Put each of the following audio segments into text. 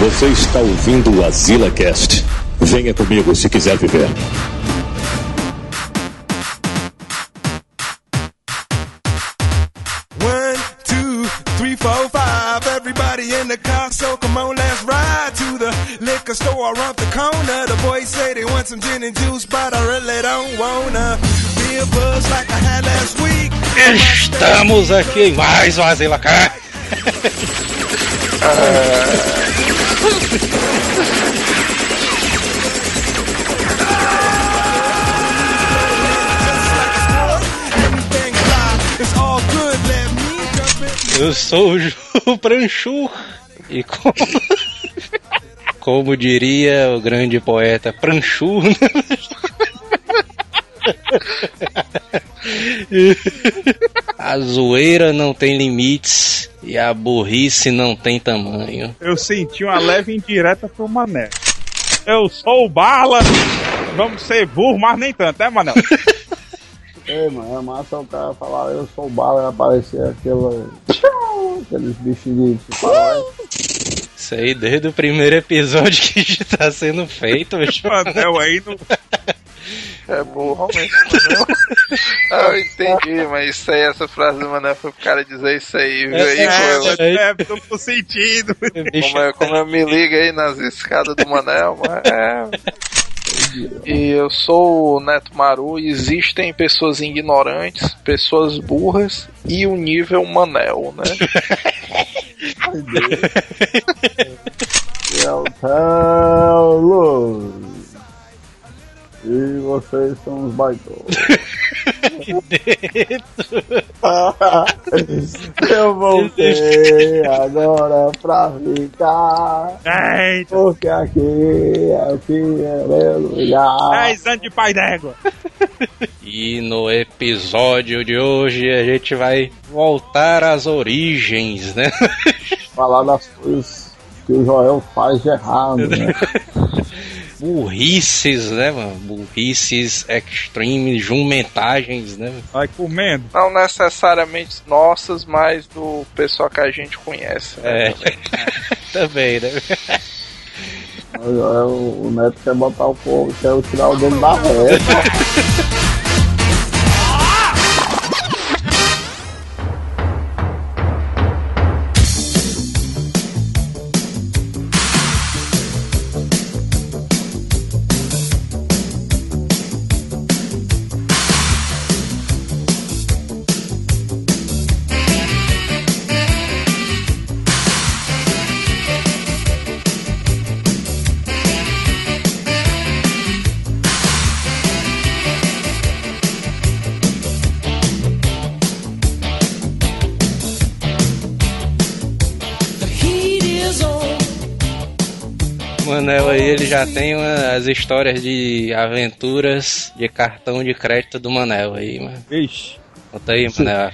Você está ouvindo o Azila Cast. Venha comigo se quiser viver. One, two, three, four, five. Everybody in the car, so come on, let's ride to the liquor store around the corner. The boys say they want some gin and juice, but I really don't wanna be a buzz like I had last week. Estamos aqui em mais um Azila Cast. Eu sou o Pranchu. E como, como diria o grande poeta Pranchu, a zoeira não tem limites e a burrice não tem tamanho. Eu senti uma leve indireta pro Mané. Eu sou o Bala. Vamos ser burro, mas nem tanto, né, Manel? É, mano, é massa o cara falar, eu sou o bala e aparecer aquela. aqueles bichinhos de. Isso aí desde o primeiro episódio que já tá sendo feito. Manel aí no. É burro mesmo, Manel. Ah, eu entendi, mas isso aí, essa frase do Manel foi pro cara dizer isso aí, viu? Aí, É, pô, é. É, duplo sentido. Como, eu, como eu me ligo aí nas escadas do Manel, mas é. E eu sou o Neto Maru e existem pessoas ignorantes, pessoas burras e o nível Manel, né? E é o Paulo. E vocês são os baitões. Eu voltei agora pra ficar. Eita, Porque aqui é o que é meu lugar. 10 anos de pai d'égua. E no episódio de hoje a gente vai voltar às origens, né? Falar das coisas que o Joel faz de errado, né? Burrices, né, mano? Burrices extremes, jumentagens, né? Vai comendo. Não necessariamente nossas, mas do pessoal que a gente conhece. né? É, também, né? O, Joel, o Neto quer botar o povo, quer tirar o dono da reta. tem uma- as histórias de aventuras de cartão de crédito do Manel aí, mano. Ixi. Conta aí, Manel.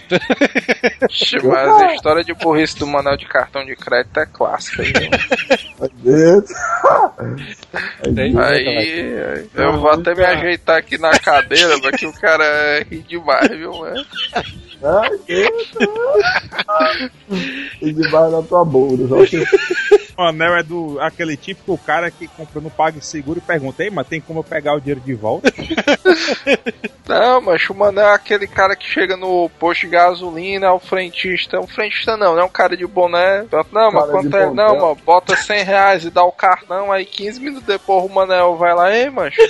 Ixi, Mas a história de burrice do Manel de cartão de crédito é clássica. Tem? Aí eu vou até me ajeitar aqui na cadeira, porque o cara é ri demais, viu, mano? Ai. E debaixo da tua bunda. Só que O Manel é do aquele típico cara que compra no PagSeguro e pergunta, Ei, mas tem como eu pegar o dinheiro de volta? Não, mas o Manel é aquele cara que chega no posto de gasolina, é o frentista. Um frentista não, não é um cara de boné. Não, mas quanto é? Não, mano, bota 100 reais e dá o cartão, aí 15 minutos depois o Manel vai lá, ei, mancho.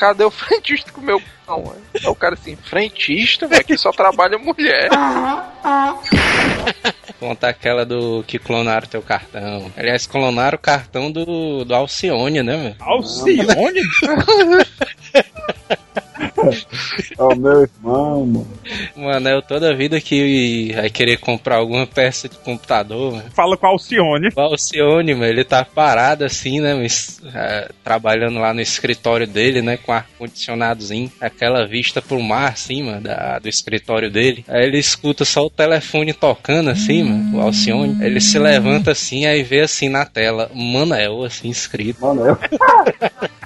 Cadê o frentista com o meu pão? mano?" Aí o cara assim, frentista, velho, que só trabalha mulher. Conta aquela do que clonaram teu cartão. Aliás, clonaram o cartão do, do Alcione, né, velho? Alcione? é o meu irmão, mano. O Manel toda vida que vai querer comprar alguma peça de computador, mano. Fala com a Alcione. O Alcione, mano, ele tá parado assim, né, mas, é, trabalhando lá no escritório dele, né, com ar-condicionadozinho, aquela vista pro mar, assim, mano, da- do escritório dele. Aí ele escuta só o telefone tocando, assim, mano, o Alcione. Ele se levanta assim, aí vê assim na tela, Manel, assim, escrito. Mano, eu. Ó.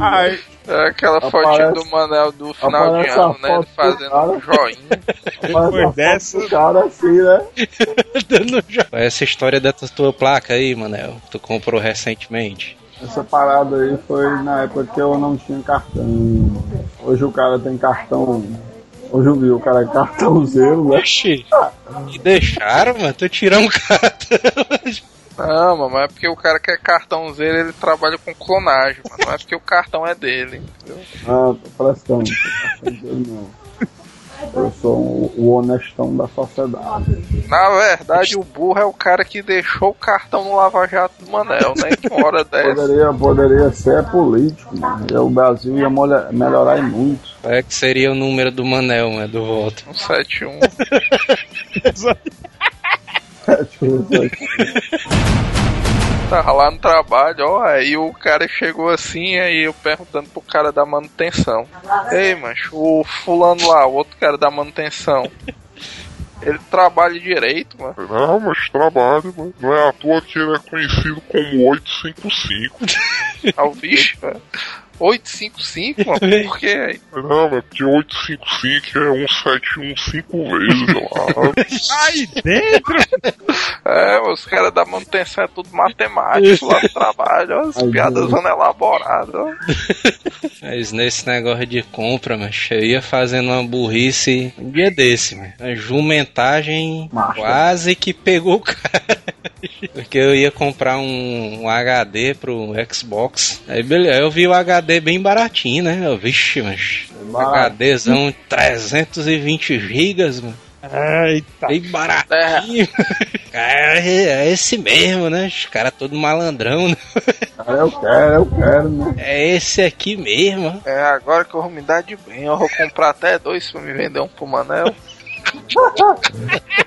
Ai, É aquela Aparece- fotinha do Manel do final de ano, né? Ele fazendo cara. um joinha. depois dessa. O cara assim, né? Dando já. Essa história dessa tua placa aí, Manel, tu comprou recentemente. Essa parada aí foi na época que eu não tinha cartão. Hoje o cara tem cartão. Hoje eu vi o cara é cartãozeiro, né? Oxi, me deixaram, mano, tu tirar um cartão. Não, mano, mas é porque o cara que é cartãozeiro, ele trabalha com clonagem, mano. Não é porque o cartão é dele, entendeu? Ah, tô prestando. não. Eu sou o, o honestão da sociedade. Na verdade, o burro é o cara que deixou o cartão no Lava Jato do Manel, né? Que hora dessa. Poderia, poderia ser político, mano. E o Brasil ia molha- melhorar e muito. É que seria o número do Manel, mano, do voto? 171. É, Tava lá no trabalho, ó, aí o cara chegou assim, aí eu perguntando pro cara da manutenção. Ei, mancho, o fulano lá, o outro cara da manutenção. Ele trabalha direito, mano. Não, mas trabalho, mano. Não é à toa que ele é conhecido como 855. Ao bicho, velho. 855, mano? Por que aí? Não, é porque 855 é 171 cinco vezes lá. Aí dentro! É, os caras da manutenção é tudo matemático lá no trabalho, ó, as Ai, piadas Deus. elaboradas, ó. Mas nesse negócio de compra, mas eu ia fazendo uma burrice um dia desse, mano. A jumentagem Macho. quase que pegou o cara. Porque eu ia comprar um, um HD pro Xbox. Aí beleza, eu vi o HD bem baratinho, né? Eu, vixe, mas barato. HDzão 320 gigas, mano. Eita! Bem baratinho. Cara, é esse mesmo, né? Os caras todo malandrão, né? Cara, eu quero, eu quero, né? É esse aqui mesmo. É, agora que eu vou me dar de bem, eu vou comprar até dois pra me vender um pro Manel.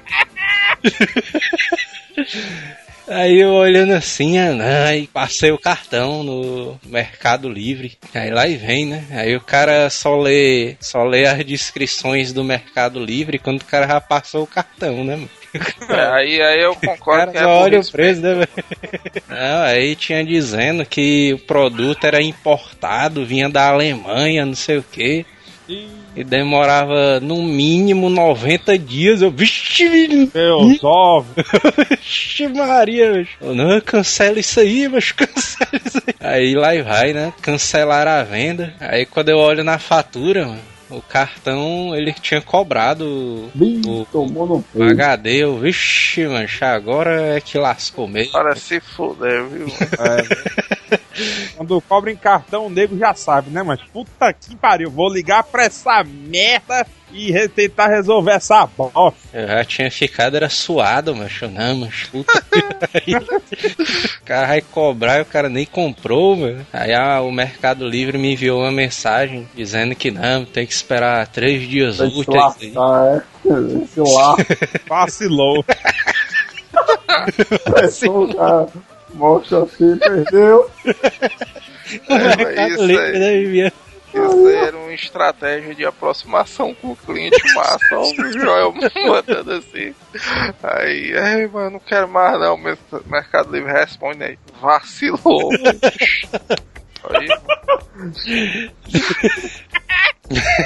Aí eu olhando assim, ah, aí passei o cartão no Mercado Livre. Aí lá e vem, né? Aí o cara só lê, só lê as descrições do Mercado Livre quando o cara já passou o cartão, né? mano? É, aí, aí eu O concordo cara que é olha o preço, né? Não, aí tinha dizendo que o produto era importado, vinha da Alemanha, não sei o quê. E demorava no mínimo 90 dias. Eu, vixe, Meus ovos! Vixe Maria, bicho. Eu, Não, cancela isso aí, mas cancela isso aí. Aí lá e vai, né? Cancelaram a venda. Aí quando eu olho na fatura, mano, o cartão ele tinha cobrado Bim, o, tomou no o. HD. Eu, vixe, mancha, agora é que lascou mesmo. Para se fuder, viu? Quando cobra em cartão, o nego já sabe, né? Mas puta que pariu, vou ligar pra essa merda e re- tentar resolver essa bosta. Eu já tinha ficado, era suado, macho. Não, pariu. O cara vai cobrar e o cara nem comprou, mano. Aí ah, o Mercado Livre me enviou uma mensagem dizendo que não, tem que esperar três dias se úteis. aí. lascar, é. Se lá. Vacilou. Cara. Mostra assim, perdeu. É, isso, Livre, aí, né, Uma estratégia de aproximação com o cliente massa. Ó, o Joel mandando assim. Aí, ei, mano, não quero mais não. Mer- Mercado Livre responde aí. Vacilou. Aí,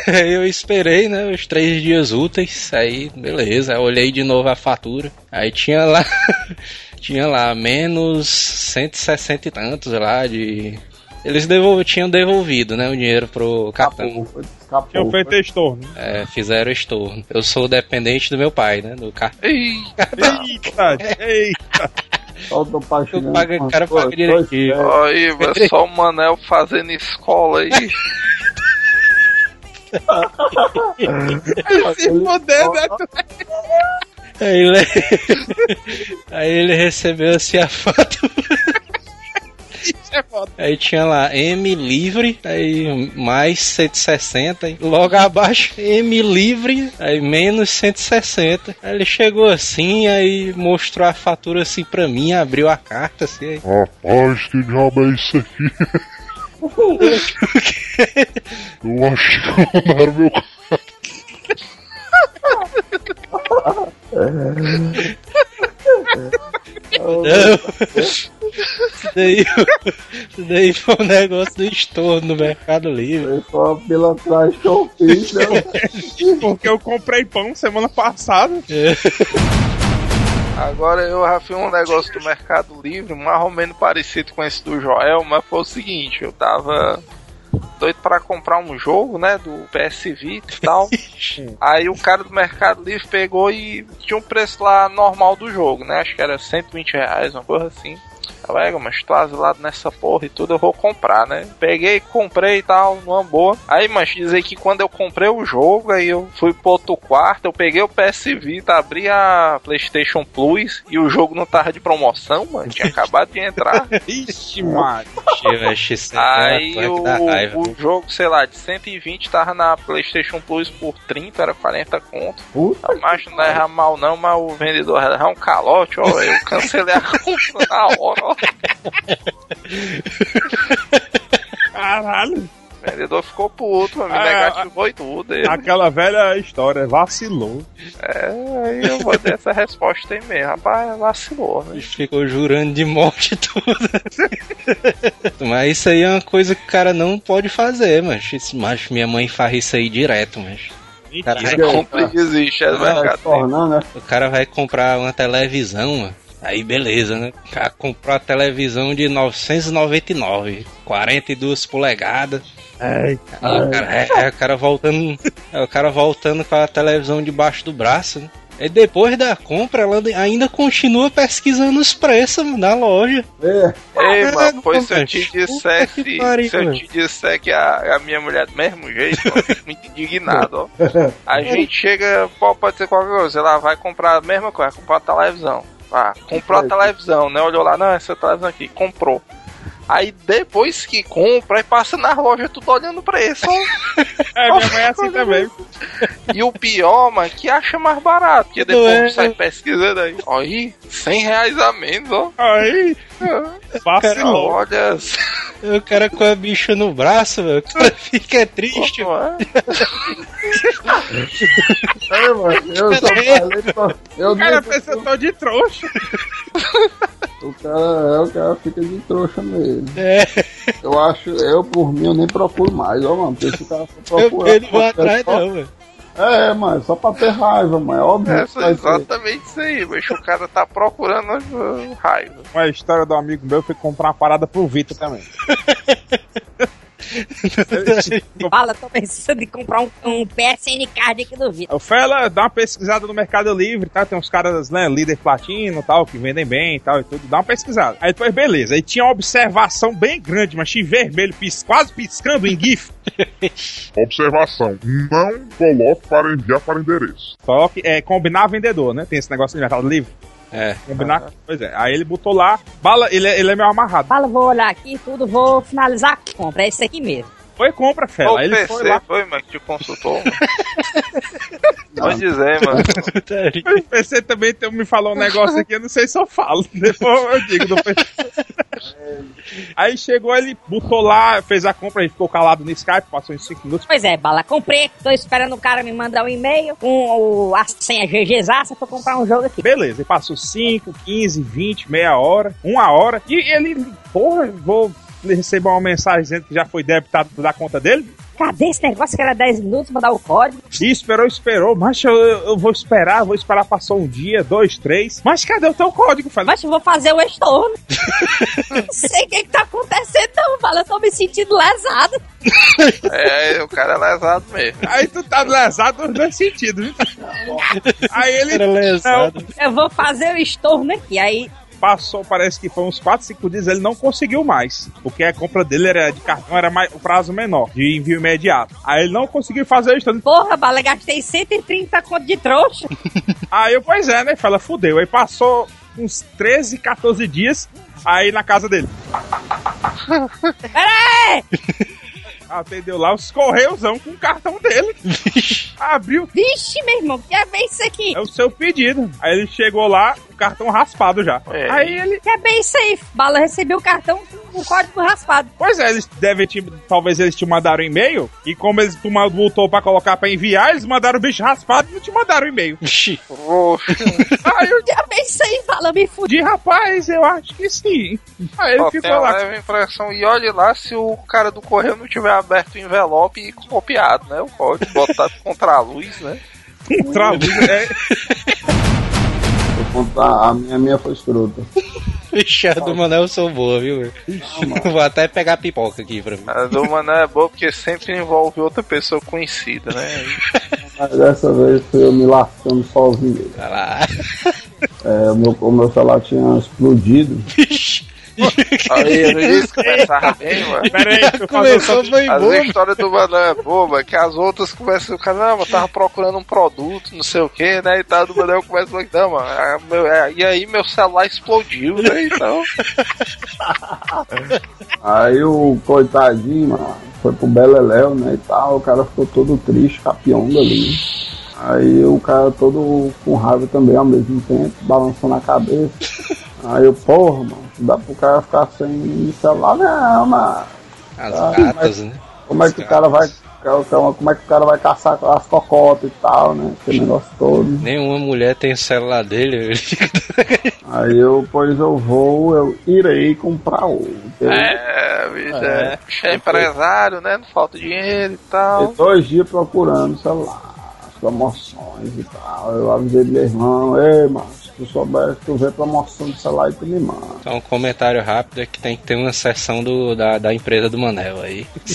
Aí eu esperei, né, os três dias úteis, aí beleza, olhei de novo a fatura, aí tinha lá, tinha lá menos 160 e tantos lá de... Eles devol... tinham devolvido, né, o dinheiro pro cartão, Escapou, foi- escapou. Tinha feito estorno. é, fizeram estorno. Eu sou dependente do meu pai, né, do cartão. Eita, Eita, eita. Solta o paixão. Pago- o cara paga direitinho. aí, só o Manel fazendo escola aí. Se fuder, né? Aí ele, aí ele recebeu assim a foto. Aí tinha lá M livre, aí mais 160, e logo abaixo M livre, aí menos 160. Aí ele chegou assim, aí mostrou a fatura assim pra mim, abriu a carta assim. Aí, Rapaz, que diabo é isso aqui? Eu acho que mandaram meu não, daí, isso daí foi um negócio do estorno no Mercado Livre. Foi só pela trás que eu fiz, né? Porque eu comprei pão semana passada. Agora eu já fiz um negócio do Mercado Livre, mais ou menos parecido com esse do Joel, mas foi o seguinte, eu tava doido pra comprar um jogo, né, do PS Vita e tal. Aí o cara do Mercado Livre pegou e tinha um preço lá normal do jogo, né? Acho que era 120 reais, uma coisa assim. Eu, "Ega, mas tô asilado nessa porra e tudo, eu vou comprar, né? Peguei, comprei e tal, numa boa. Aí, mas dizer que quando eu comprei o jogo, aí eu fui pro outro quarto, eu peguei o PS Vita, abri a PlayStation Plus e o jogo não tava de promoção, mano. Tinha acabado de entrar. Ixi, mano. Aí o, o jogo, sei lá, de 120 tava na PlayStation Plus por 30, era 40 conto. Puta Mas não erra mal não, mas o vendedor erra um calote, ó. Eu cancelei a compra na hora, ó. Caralho. O vendedor ficou puto, mas me Ah, negativou e tudo. Ele, Aquela velha história, vacilou. É, aí eu vou dar essa resposta aí mesmo. Rapaz, vacilou, né? Ele ficou jurando de morte e tudo. mas isso aí é uma coisa que o cara não pode fazer, mas macho, minha mãe faz isso aí direto, mas Compra e existe, é livre. tornando, né? o cara vai comprar uma televisão, mano. Aí beleza, né? O cara comprou a televisão de 999, 42 polegadas. É, Aí o cara, é, é, o cara voltando. É, o cara voltando com a televisão debaixo do braço, né? E depois da compra, ela ainda continua pesquisando os preços da loja. É, Ei, mano, pois se eu te disser que pariu, se eu mano. te disser que a, a minha mulher do mesmo jeito, fico muito indignado, ó. A gente chega, pô, pode ser qualquer coisa, ela vai comprar a mesma coisa, vai comprar uma televisão. Ah, comprou a televisão, né? Olhou lá, não, essa televisão aqui, comprou. Aí depois que compra, aí passa na loja tudo olhando preço. ó. é minha mãe é assim também. E o pior, mano, que acha mais barato. Porque depois é? sai pesquisando aí. Aí, 100 reais a menos, ó. Aí, vacilou. Olha, O cara com a bicha no braço, velho. O cara fica triste. não é? é, mano, eu só falei pra... Eu O cara pensa eu tô de trouxa. O cara, é, o cara fica de trouxa mesmo. É, Eu acho, eu por mim, eu nem procuro mais, ó, mano. Porque esse cara for eu ele vai atrás só- não, velho. É, mano, só pra ter raiva, mano. É óbvio vai ter. exatamente isso aí, mas o cara tá procurando uh, raiva. Uma história do amigo meu foi comprar uma parada pro Vitor também. Fala, tô pensando em comprar um, um PSN card aqui do Vitor. O Fela dá uma pesquisada no Mercado Livre, tá? Tem uns caras, né, líder platino e tal, que vendem bem e tal e tudo. Dá uma pesquisada. Aí depois, beleza. Aí tinha uma observação bem grande, mas tinha vermelho, pis, quase piscando em GIF. Observação: não coloque para enviar para endereço. Coloque, é, combinar vendedor, né? Tem esse negócio no Mercado Livre. É. Combinar. Pois é. Aí ele botou lá, bala, ele, é- ele é meio amarrado. Fala, vou olhar aqui tudo, vou finalizar a compra. É esse aqui mesmo. Foi compra, Fela. Ô, Aí ele PC foi lá. foi, mas que te consultou. Pode dizer, mano. O PC também tem- me falou um negócio aqui, eu não sei se eu falo. Depois eu digo do PC. Aí chegou, ele botou lá, fez a compra, a gente ficou calado no Skype, passou uns 5 minutos. Pois é, bala, comprei. Tô esperando o cara me mandar um e-mail com o, a senha GGzaça pra comprar um jogo aqui. Beleza, e passou 5, 15, 20, meia hora, uma hora. E ele, porra, vou receber uma mensagem dizendo que já foi debitado da conta dele. Cadê esse negócio que era 10 minutos pra dar o código? E esperou, esperou. Mas eu, eu vou esperar, vou esperar, passou um dia, dois, três. Mas cadê o teu código? Falei, Mas eu vou fazer o estorno. não sei o que, que tá acontecendo, não, fala. Eu tô me sentindo lesado. É, o cara é lesado mesmo. Aí tu tá lesado nos dois sentidos, viu? Aí ele Era lesado. Eu vou fazer o estorno aqui. Aí, passou, parece que foi uns 4, 5 dias, ele não conseguiu mais. Porque a compra dele era de cartão, era mais, o prazo menor, de envio imediato. Aí ele não conseguiu fazer isso. porra, bala, gastei 130 conto de trouxa. Aí eu, pois é, né? Fala, fudeu. Aí passou uns 13, 14 dias, aí na casa dele. Peraí! Atendeu lá os correiosão com o cartão dele. Abriu. Vixe, meu irmão, que é bem isso aqui? É o seu pedido. Aí ele chegou lá, o cartão raspado já. É. Aí ele. Que é bem aí. Bala recebeu o cartão com com código raspado. Pois é, eles devem te, talvez eles te mandaram um e-mail e como eles tu voltou pra colocar pra enviar, eles mandaram o bicho raspado e não te mandaram o e-mail. Ixi, Aí eu Já pensei, fala, me fudi. de rapaz, eu acho que sim. Aí ele ficou lá. leve impressão. E olhe lá se o cara do correio não tiver aberto o envelope e copiado, né? O código botado contra a luz, né? Contra a luz, é, contar, a minha, a minha foi escrota. ixi, a do Manel sou boa, viu? Vou até pegar pipoca aqui pra mim. A do Mané é boa porque sempre envolve outra pessoa conhecida, né? Mas dessa vez foi eu me lascando sozinho. Vai lá. É, o, meu, o meu celular tinha explodido. Aí eu disse que começava bem, mano. Pera aí, deixa eu fazer Começou, foi As bom. histórias do Mané é boa, mas que as outras começam, o cara, não, eu tava procurando um produto, não sei o que, né? E tal, do Mané começa a falar, não, mano, é, meu- é, e aí meu celular explodiu, né? Então. Aí o coitadinho, mano, foi pro Beleléu, né, e tal, o cara ficou todo triste, capionga ali. Aí o cara todo com raiva também ao mesmo tempo, balançando a cabeça. Aí eu, porra, mano, não dá pro cara ficar sem celular, não, mano. As Ah, gatas, né? Como é que o cara vai. Como é que o cara vai caçar as cocotas e tal, né? Aquele negócio todo. Nenhuma mulher tem o celular dele. ele fica- Aí eu, pois eu vou, eu irei comprar outro. É, bicho, é. Bicho é empresário, né? Não falta dinheiro e tal. fiquei dois dias procurando celular, as promoções e tal. Eu avisei meu irmão, ei, mano, se tu souber, se tu vê promoção de celular tu me manda. Então, um comentário rápido é que tem que ter uma seção do, da, da empresa do Manel aí.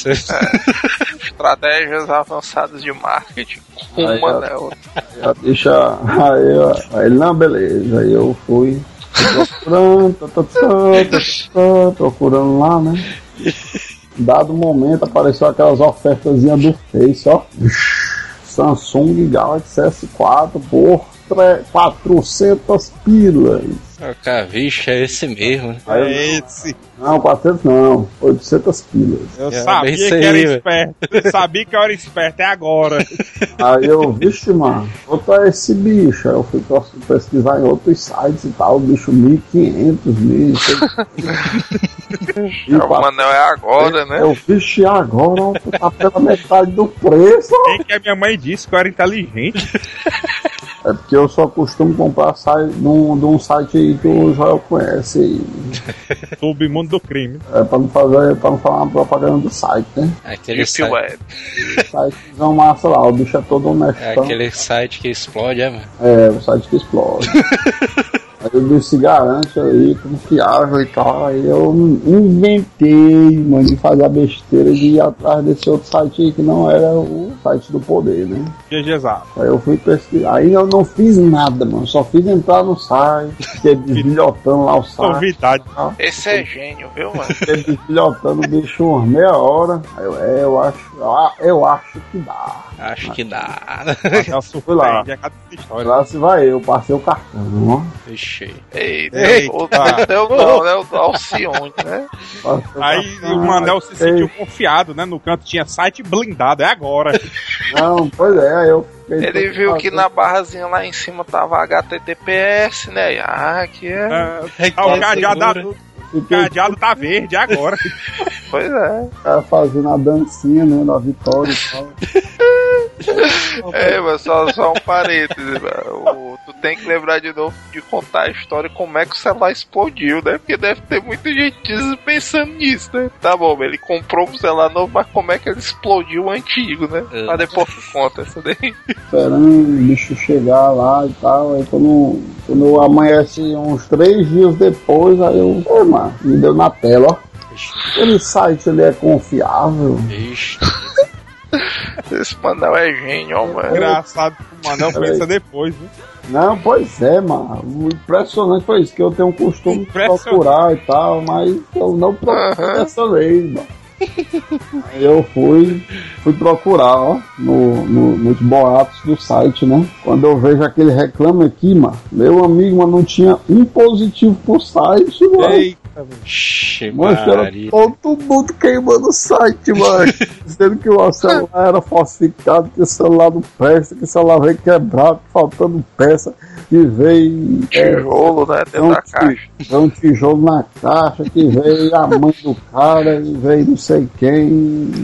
Estratégias avançadas de marketing com Aí, o Manel. Já deixa. Aí, eu- aí ele, não, beleza. Aí eu fui procurando, tá, tá, tá, procurando lá, né? Dado momento apareceu aquelas ofertas do Face, ó. Samsung Galaxy S4 por 400 pilas. O cara, vixe, é esse mesmo. né? Eu, é esse. não, 400 não, 800 pilas. Eu É, sabia que aí, era esperto. Eu sabia que eu era esperto, é agora. Aí eu, vixe, mano, botar esse bicho. Aí eu fui pes- pesquisar em outros sites e tal, o bicho 1500, 1600. E É, o Manel é agora, né? Eu, vixe, agora tá pela metade do preço. ó. Bem que a minha mãe disse que eu era inteligente. É porque eu só costumo comprar site, de, um, de um site aí que o Joel conhece aí. Submundo do crime. É pra não fazer, pra não falar uma propaganda do site, né? Aquele Deep site, Web. O site não massa lá, o bicho é todo é honestão. aquele site que explode, é, mano? É, o site que explode. Aí o bicho se garante aí, confiável e tal. Aí eu inventei, mano, de fazer a besteira de ir atrás desse outro site aí que não era o site do poder, né? GGzado. Aí eu fui pesquisar. Aí eu não fiz nada, mano. Só fiz entrar no site, fiquei desbilhotando lá o site. Novidade. Esse é gênio, viu, mano? Fiquei desbilhotando o bicho umas meia hora. Aí eu, é, eu acho, eu acho que dá. Acho que dá. Ela Fui lá. Lá se vai eu, passei o cartão. Vixe. Eita, Eita. o deu não, né? O Alcione, né? Aí o Manel se sentiu confiado, né? No canto tinha site blindado, é agora. Não, pois é, eu Ele viu que na barrazinha lá em cima tava HTTPS, né? Ah, aqui é. É o que é cadeado, o Fiquei cadeado tá verde é agora. Pois é. cara fazendo a dancinha, né, da vitória e tal. É, mas só, só um parênteses. O- Tu tem que lembrar de novo de contar a história como é que o celular explodiu, né? Porque deve ter muita gente pensando nisso, né? Tá bom, ele comprou um celular novo, mas como é que ele explodiu o antigo, né? É. Mas depois tu conta essa daí. Esperando o bicho chegar lá e tal. Aí quando, quando amanhece uns três dias depois, aí eu, é, mano, me deu na tela, ó. Aquele site ele é confiável. Vixe. Esse Manel é gênio, ó, mano. Engraçado que o Manel pensa depois, né? Não, pois é, mano. O impressionante foi isso, que eu tenho o costume de procurar e tal, mas eu não procurei dessa vez, mano. Aí eu fui, fui procurar, ó, no, no- nos boatos do site, né? Quando eu vejo aquele reclame aqui, mano, meu amigo, mas não tinha um positivo pro site, mano. Eita Mano, Maria. todo mundo queimando o site, mano. Dizendo que o celular era falsificado, que o celular não presta, que o celular veio quebrado, faltando peça, que veio. é, Tijolo, né? Dentro um, da caixa. é um tijolo na caixa, que veio a mãe do cara, e veio não sei quem.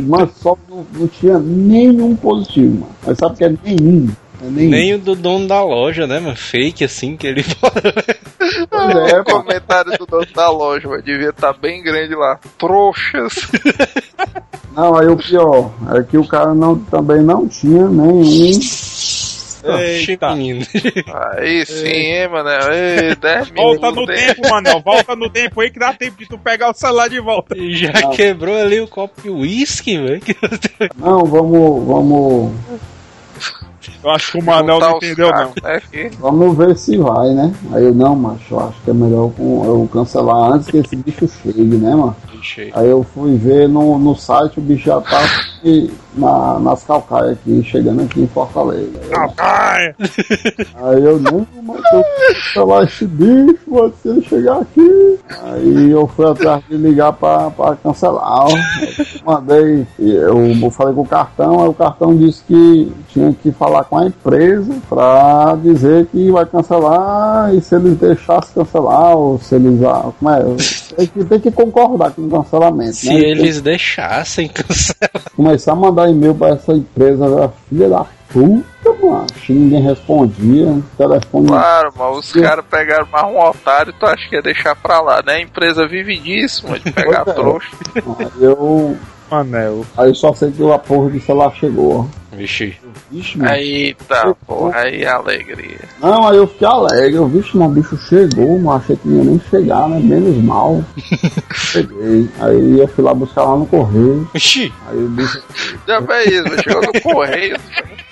Mas só não, não tinha nenhum positivo, mano. Mas sabe que é nenhum. É nenhum. Nem o do dono da loja, né, mano? Fake assim que ele Pois é, o comentário do dono da loja, mas devia estar bem grande lá. Trouxas. Não, aí o pior é que o cara não, também não tinha nenhum. Eita. Aí sim, hein, mano. Ei, 10 Volta no minutos. hein? tempo, Manel. Volta no tempo aí que dá tempo de tu pegar o celular de volta. E Já quebrou ali o copo de uísque, velho. Não, vamos, vamos, Eu acho que o Manel não entendeu, não. né, vamos ver se vai, né? Aí eu não, macho, eu acho que é melhor com- eu cancelar antes que esse bicho chegue, né, mano? Aí eu fui ver no, no site, o bicho já tá aqui na, nas calcaias aqui, chegando aqui em Fortaleza. Ai, Aí eu não, mas eu cancelar esse bicho, ele chegar aqui. Aí eu fui atrás de ligar pra, pra cancelar. Eu mandei, eu falei com o cartão, aí o cartão disse que tinha que falar com a empresa pra dizer que vai cancelar e se eles deixassem cancelar, ou se eles. ah, Como é? Tem que, tem que concordar com o cancelamento. Se né? eles deixassem cancelar. Começar a mandar e-mail pra essa empresa, filha da puta, mano. Que ninguém respondia, telefone. Claro, mas os caras pegaram mais um otário, tu acha que ia deixar pra lá, né? A empresa vive disso, mano, de pegar é. trouxa. Aí eu. Manel. Aí eu só sei que a porra do celular chegou. ó. Vixe. Vixe, mano. Aí tá, porra, aí alegria. Não, aí eu fiquei alegre. Eu, vixe, mas o bicho chegou, mas achei que não ia nem chegar, né? Menos mal. Cheguei. Aí eu fui lá buscar lá no correio. Ixi. Aí o bicho. Já fez isso, chegou no correio,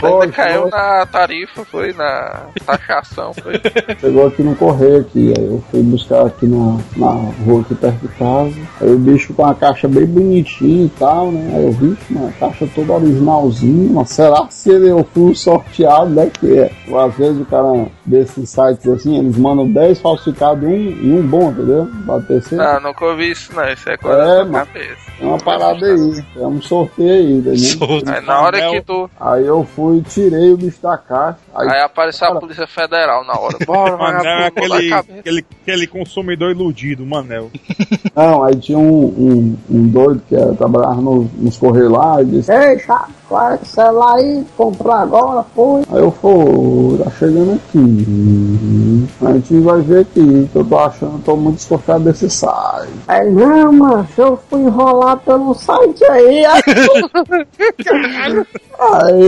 ainda caiu foi. na tarifa, foi na taxação, foi. Chegou aqui no correio aqui, aí eu fui buscar aqui na, na rua aqui perto de casa. Aí o bicho com a caixa bem bonitinha e tal, né? Aí eu vi, uma caixa toda originalzinha. Mas será se ele, eu fui sorteado, né? Que é. Às vezes o cara desses sites assim, eles mandam 10 falsificados e um, e um bom, entendeu? Bater sempre. Ah, nunca ouvi isso não, isso é coisa É, da mano. cabeça. É uma parada aí. É um sorteio aí, entendeu? Aí na hora que tu. Aí eu fui e tirei o bicho da caixa. Aí, Aí apareceu a Polícia Federal na hora. Bora, Manel é aquele, aquele, aquele consumidor iludido, Manel. Não, aí tinha um, um, um doido que era, trabalhava no, nos correios lá e disse, Ei, chato, vai celular aí, comprou agora, foi. Aí eu fui, tá chegando aqui. A gente vai ver aqui, que eu tô achando, tô muito desconfiado desse site. Aí, não, mano, eu fui enrolado pelo site aí. Aí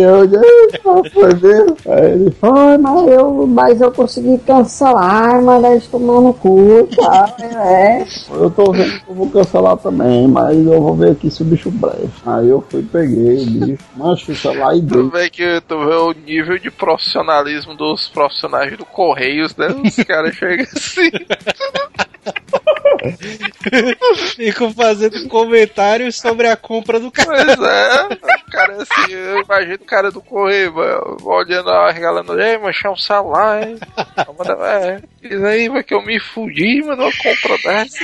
eu disse, foi mesmo? Aí ele foi, mas eu, mas eu consegui cancelar, mas eles tomar no cu, tá? É. Eu tô vendo que eu vou cancelar também, mas eu vou ver aqui se o bicho presta. Aí eu fui, peguei o bicho, mancho, sei lá, e Tu dei. vê que tu vê o nível de profissionalismo dos profissionais do Correios, né? Os caras chegam assim. Ficam fazendo comentários sobre a compra do carro. Pois é, o cara assim, eu imagino o cara do Correio, mano, olhando lá, regalando, ei, mas um celular, hein? É, diz aí, mas que eu me fudi, mano, uma compra dessa.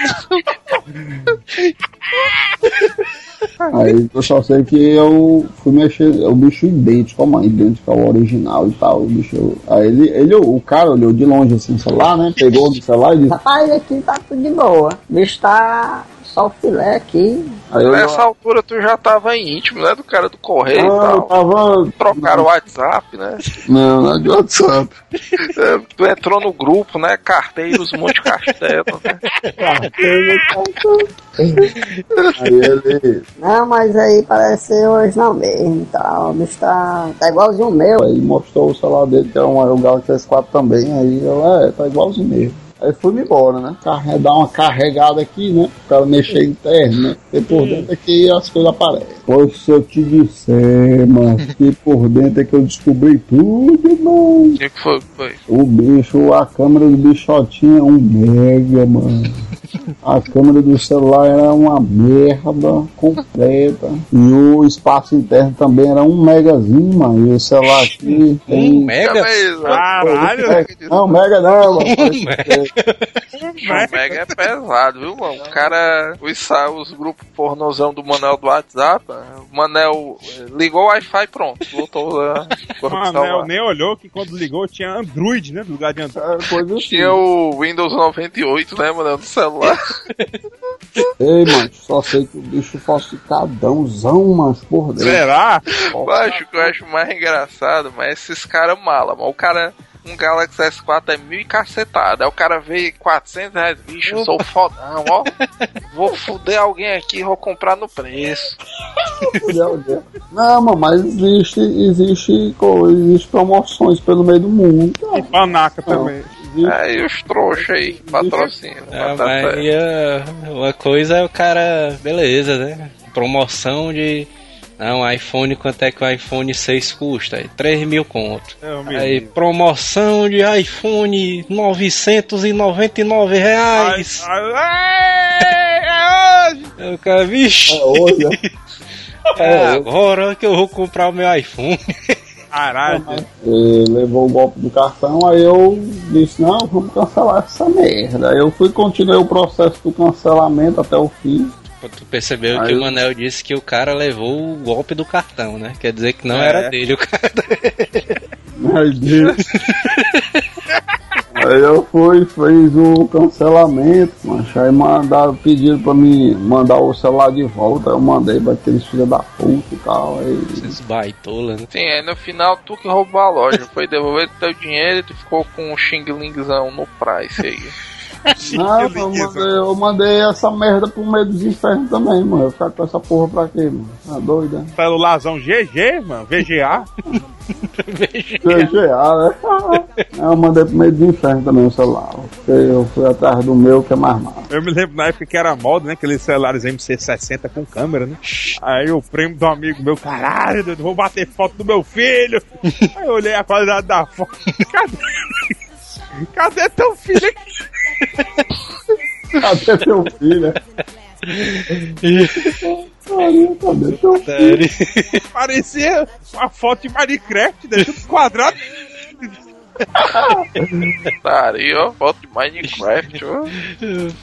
Aí eu só sei que eu fui mexer, o bicho idêntico, mano, idêntico ao original e tal. O bicho, aí ele, ele, o cara olhou de longe assim, o celular, né? Pegou do celular e disse, Rapaz, aqui tá tudo de boa. O bicho tá só o filé aqui. aí eu, Nessa altura tu já tava íntimo, né? Do cara do Correio e ah, eu tal. tava. Trocaram o WhatsApp, né? Não, não é de WhatsApp. É, Tu entrou no grupo, né? Carteiros Monte Castelo, né? Aí ele. Não, mas aí parece ser original mesmo e tal. O bicho tá, tá igualzinho o meu. Aí mostrou o celular dele, que é um, é o Galaxy S4 também. Aí eu, é, tá igualzinho mesmo. Aí fui embora, né? Carre, dar uma carregada aqui, né? O cara mexer interno, né? Porque por dentro aqui as coisas aparecem. Pois se eu te disser, mano, que por dentro é que eu descobri tudo, mano. O que que foi? foi? O bicho, a câmera do bicho só tinha um mega, mano. A câmera do celular era uma merda completa. E o espaço interno também era um megazinho, mano. E o celular aqui tem. Um mega? Também, né? Caralho! Não, mega não, mano. O Mega é pesado, viu, mano? O cara, os, os grupos pornozão do Manel do WhatsApp, o Manel eh, ligou o Wi-Fi pronto, voltou lá. O Manel nem olhou que quando ligou tinha Android, né? No lugar de Android. Coisa assim. Tinha o Windows 98, né, Manel, do celular. Ei, mano, só sei que o bicho falsificadãozão, mano, por dentro. Será? Eu acho que eu acho mais engraçado, mas esses caras mala, mano. O cara, um Galaxy S4 é mil e cacetado. Aí o cara veio 400 reais, bicho, eu sou fodão, ó. Vou fuder alguém aqui, vou comprar no preço. Não, mano, mas existe, existe, existe promoções pelo meio do mundo. E panaca também. Aí os trouxas aí, que patrocinam. É, Tá mas uma coisa é o cara, beleza, né? Promoção de. Não, iPhone, quanto é que o iPhone 6 custa? Aí, 3 mil conto. Eu me Aí, promoção de iPhone 999 reais. Ai, ai, é hoje! O cara, vixe, É hoje, é. é agora que eu vou comprar o meu iPhone. Caralho. E levou o golpe do cartão, aí eu disse, não, vamos cancelar essa merda. Aí eu fui continuei o processo do cancelamento até o fim. Tu percebeu Aí que eu- o Manel disse que o cara levou o golpe do cartão, né? Quer dizer que não É. era dele o cara. Aí, disse- aí eu fui, fiz o cancelamento, mas aí mandaram, pediram pra mim mandar o celular de volta, eu mandei pra aqueles filhos da puta e tal. Aí, Esses baitola, né? Sim, aí no final tu que roubou a loja. Foi devolver teu dinheiro e tu ficou com um xing-lingzão no price aí. não, eu mandei, eu mandei essa merda pro meio dos infernos também, mano. Eu ficar com essa porra pra quê, mano? Tá doido, né? Celularzão GG, mano. VGA. CGA, né? Eu mandei pro meio dos infernos também o celular. Porque eu fui atrás do meu que é mais massa. Eu me lembro na época que era moda, né? Aqueles celulares MC60 com câmera, né? Aí o primo do amigo meu, caralho, doido, vou bater foto do meu filho. Aí eu olhei a qualidade da foto. Cadê? Cadê teu filho aqui? Cadê teu filho? né? Parecia uma foto de Minecraft, né? Tudo quadrado. Putaria, ó, foto de Minecraft, ó.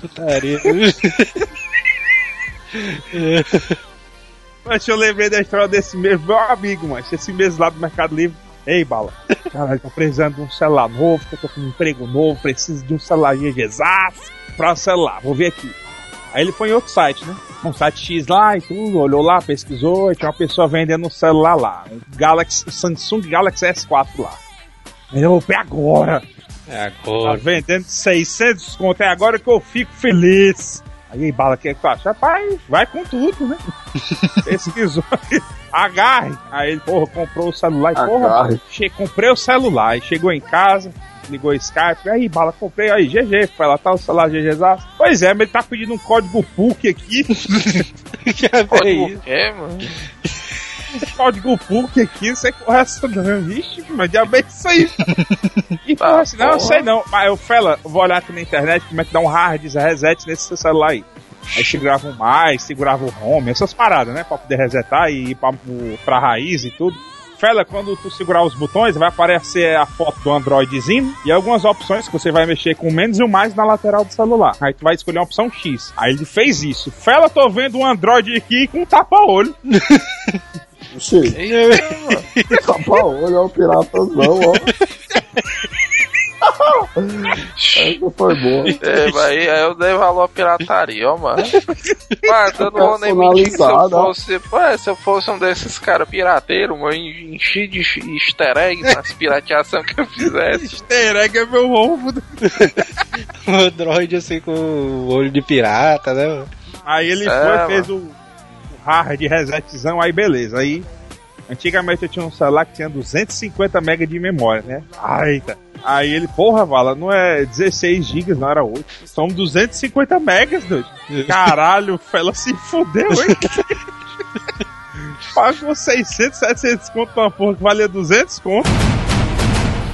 Putaria. Mas eu lembrei da história desse mesmo meu amigo, mas esse mesmo lá do Mercado Livre. Ei, bala. Caralho, tô precisando de um celular novo, eu tô com um emprego novo, preciso de um celular GGzaço pra celular. Vou ver aqui. Aí ele foi em outro site, né? Um site X lá e tudo, olhou lá, pesquisou, e tinha uma pessoa vendendo um celular lá. Um Galaxy, Samsung Galaxy S4 lá. Eu vou agora. É Tá agora. vendendo 600 conto, é agora que eu fico feliz. Aí, Bala, o que é que tu acha? Rapaz, vai com tudo, né? Pesquisou. Agarre. Aí ele, porra, comprou o celular. E, porra, Agarre. che comprei o celular. E chegou em casa, ligou o Skype. Aí, Bala, comprei. Aí, GG. Foi lá, tá o celular GG. Pois é, mas ele tá pedindo um código PUC aqui. Código quê, mano? código PUC aqui, sei qual é essa não. Vixe, mas diabo é isso aí. E porra, assim, não, eu sei não. Mas eu, Fela, vou olhar aqui na internet como é que dá um hard reset nesse seu celular aí. Aí segurava o mais, segurava o home, essas paradas, né? Pra poder resetar e ir pra, pra raiz e tudo. Fela, quando tu segurar os botões, vai aparecer a foto do Androidzinho e algumas opções que você vai mexer com o menos e o mais na lateral do celular. Aí tu vai escolher a opção X. Aí ele fez isso. Fela, tô vendo um Android aqui com tapa-olho. Sim. Tapa olho, ó, o piratazão, ó. Essa foi boa. É, mas aí, eu dei valor à pirataria, ó, mano. Mas eu não vou nem mentir que se eu fosse. Pô, é, se eu fosse um desses caras pirateiros, mano, enchi de easter eggs nas pirateações que eu fizesse. Easter egg é meu ovo. O Android assim com o olho de pirata, né? mano? Aí ele É, foi, mano. fez o hard resetzão, aí beleza. Aí, antigamente eu tinha um celular que tinha 250 MB de memória, né? Ai, tá. Aí ele, porra, Vala, não é 16 GB, não era 8. São 250 megas, doido. Caralho, ela se fudeu, hein? Pagou 600, 700 conto pra uma porra que valia 200 conto.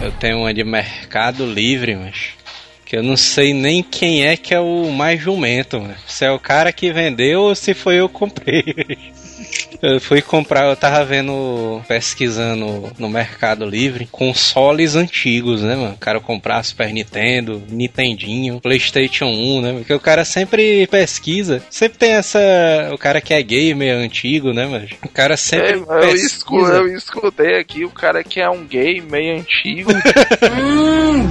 Eu tenho uma de Mercado Livre, mas. Que eu não sei nem quem é que é o mais jumento, mano. Se é o cara que vendeu ou se foi eu que comprei. Eu fui comprar, eu tava vendo, pesquisando no Mercado Livre, consoles antigos, né, mano? O cara comprar Super Nintendo, Nintendinho, Playstation 1, né? Porque o cara sempre pesquisa, sempre tem essa... O cara que é gamer antigo, né, mano? O cara sempre É, eu, escu- eu escutei aqui o cara que é um gay meio antigo.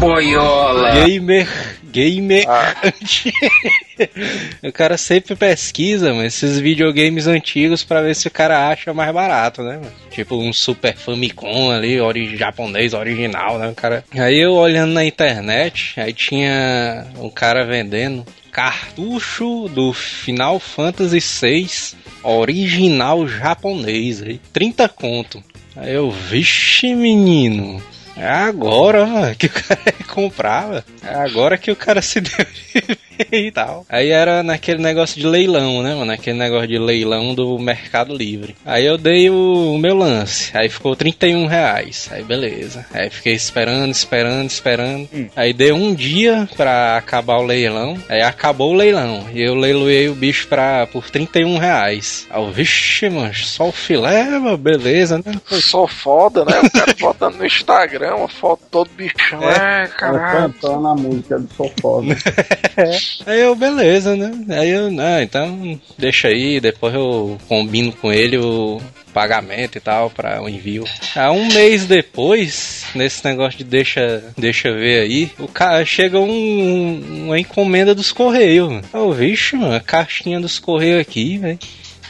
Gamer, gamer Ah. O cara sempre pesquisa, mano, esses videogames antigos pra ver se o cara acha mais barato, né, mano? Tipo um Super Famicom ali, ori japonês original, né, o cara. Aí eu olhando na internet, aí tinha um cara vendendo cartucho do Final Fantasy VI original japonês, aí, 30 conto. Aí eu, vixe menino, é agora, mano, que o cara comprava. É agora que o cara se deu de e tal. Aí era naquele negócio de leilão, né, mano? Naquele negócio de leilão do Mercado Livre. Aí eu dei o, o meu lance. Aí ficou 31 reais. Aí beleza. Aí fiquei esperando, esperando, esperando. Aí deu um dia pra acabar o leilão. Aí acabou o leilão. E eu leiloei o bicho pra, por 31 reais. Aí eu, vixe, mano, só o filé, mano, beleza, né? Sou foda, né? O cara botando no Instagram uma foto todo bichão. É, Ela caralho. cantando a música do Sofoda. Aí eu, beleza, né? Aí eu, ah, então deixa aí, depois eu combino com ele o pagamento e tal para o envio. Aí um mês depois, nesse negócio de deixa, deixa ver aí, o cara chega um, uma encomenda dos correios. mano. Eu, vixe, mano, a caixinha dos correios aqui, velho.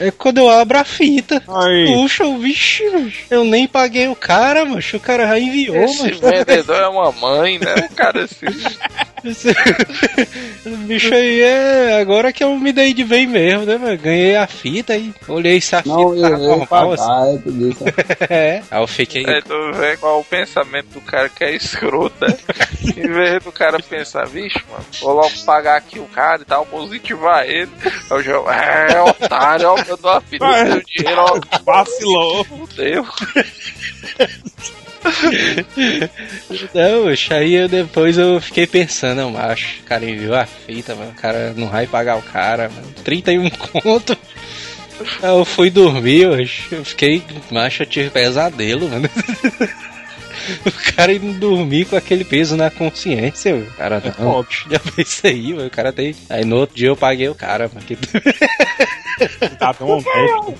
Aí quando eu abro a fita, Aí. puxa, vixe, eu nem paguei o cara, mano, o cara já enviou, Esse mano. vendedor é uma mãe, né? O cara assim. Esse bicho aí é. Agora que eu me dei de bem mesmo, né, mano? Ganhei a fita e olhei se a fita Não, eu tava normal. assim. pagar, é tudo isso. É. Aí eu fiquei. Aí tu vê qual o pensamento do cara que é escroto, né? Em vez do cara pensar, vixe, mano, vou logo pagar aqui o cara e tal, positivar ele. Eu já, é, otário, ó, eu dou a fita do seu dinheiro, ó, Vacilou. fudeu. Não, bicho, aí eu depois eu fiquei pensando, não, macho, o cara enviou a fita, mano. O cara não vai pagar o cara, mano. 31 conto. Aí eu fui dormir. Eu fiquei, macho, eu tive pesadelo, mano. O cara indo dormir com aquele peso na consciência, mano. Cara, não, foda. já pensei aí, mano. O cara tem. Aí no outro dia eu paguei o cara, mano. Que... Tá tão honesto.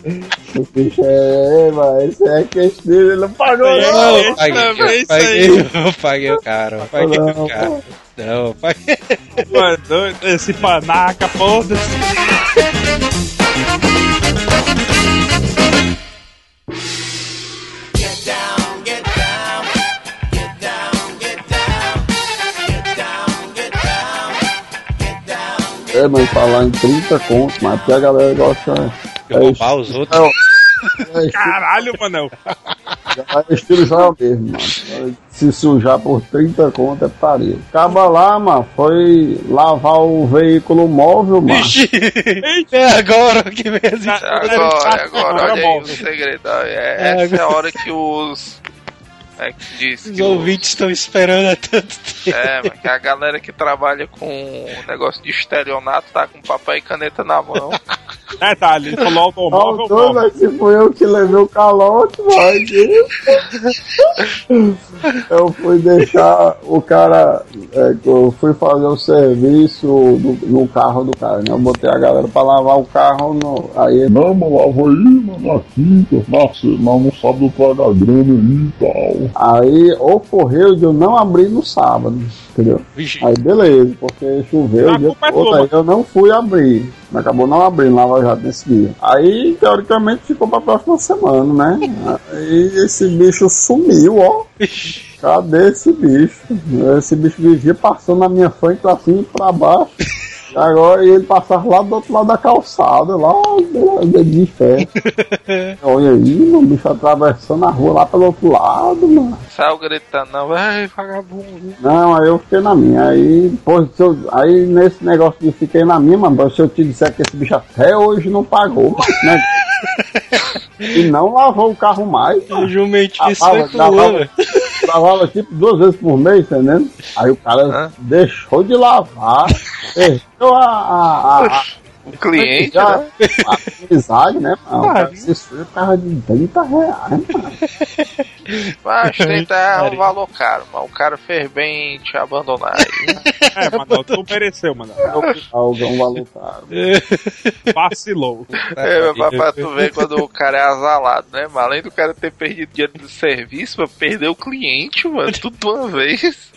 O bicho é, mano, esse é questão, ele não pagou, É, não. Não, eu paguei, também, eu isso paguei, eu paguei o cara, eu paguei Não, o cara. Não, eu paguei. Mano, esse panaca, foda-se. É, mas falar em 30 contos, mas porque a galera gosta. Eu roubar os outros. É, é, Caralho, Manel. é estilo já mesmo, mano. Se sujar por 30 contos é putaria. Acaba lá, mano, foi lavar o veículo móvel, mano. É agora que vem É Agora, é agora, olha aí bom. o segredo. É, essa é a hora que os. É que diz Os que os, ouvintes estão esperando há tanto tempo. É, mas que a galera que trabalha com negócio de estelionato tá com papel e caneta na mão. Detalhe, ele falou automóvel, Autor, mas se fui eu que levei o calote, mano. Eu fui deixar o cara. é, eu fui fazer o serviço do- no carro do cara, né? Eu botei a galera pra lavar o carro. No, aí ele, Não, mano, lava aí, mano, na quinta. Nossa, mas no sábado paga grana aí e tal. Aí ocorreu de eu não abrir no sábado, entendeu? Vixe, Aí beleza, porque choveu dia culpa é todo, tua. aí eu não fui abrir. Acabou não abrindo Lava Jato nesse dia. Aí, teoricamente, ficou pra próxima semana, né? Aí esse bicho sumiu, ó. Cadê esse bicho? Esse bicho vivia passando na minha frente e pra baixo. Agora ele passava lá do outro lado da calçada, lá de de ferro. Olha aí, o bicho atravessando a rua lá pelo outro lado, mano. Saiu gritando, não, vai, vagabundo. Não, aí eu fiquei na minha. Aí, se eu- aí nesse negócio de fiquei na minha, mano, se eu te disser que esse bicho até hoje não pagou, né? E não lavou o carro mais. o jumentinho lavava, velho. Lavava tipo duas vezes por mês, entendendo? Aí o cara Hã? deixou de lavar, perdeu a, a, a, O cliente, Já, né? amizade, né, mano? Ah, foi por causa de 30 reais, mano. Mas 30 é um valor caro, mas o cara fez bem te abandonar aí. É, Manel, tu mereceu. Algo é um valor caro. Vacilou. É, mas pra tu ver quando o cara é azalado, né? Mas além do cara ter perdido dinheiro do serviço, mas perdeu o cliente, mano, tudo de uma vez.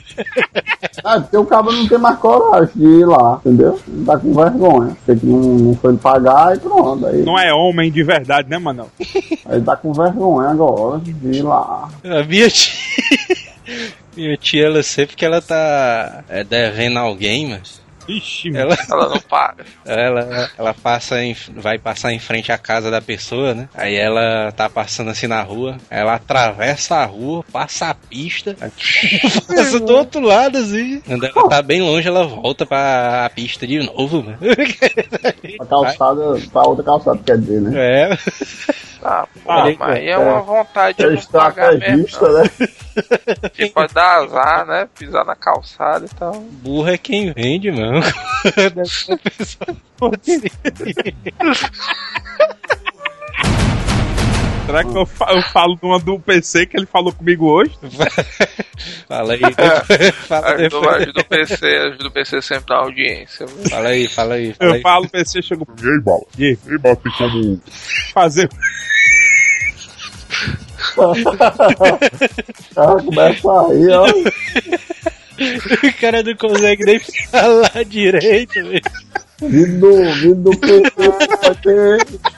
Ah, porque o cabo não tem mais coragem de ir lá, entendeu? Ele tá com vergonha. Sei que não, não foi pagar e pronto. Aí, Não é homem de verdade, né, Manel? aí tá com vergonha agora de ir lá. A minha tia. minha tia, ela sempre que ela tá é, devendo alguém, mas. Ixi, Ela, Ela não paga. ela, ela passa em, vai passar em frente à casa da pessoa, né? Aí ela tá passando assim na rua, ela atravessa a rua, passa a pista, passa do outro lado assim. Quando ela tá bem longe, ela volta pra pista de novo, mano. A calçada, pra outra calçada, quer dizer, né? É. Ah, pô, Ah, mas aí é uma vontade de É não pagar mesmo. né? não. Que pode dar azar, né? Pisar na calçada e tal. Burro é quem vende, mano. Deve ser pessoa podre. Será que eu, fa- eu falo de uma do PC que ele falou comigo hoje? Fala aí. Fala, Ajuda, o PC, ajuda o PC sempre na audiência. viu? fala aí, fala aí. Fala Eu aí. falo, o PC chegou E aí, bala? E aí? Bala, tem como. fazer. Ah, começa aí, ó. O cara não consegue nem falar direito, velho. Vindo do, vindo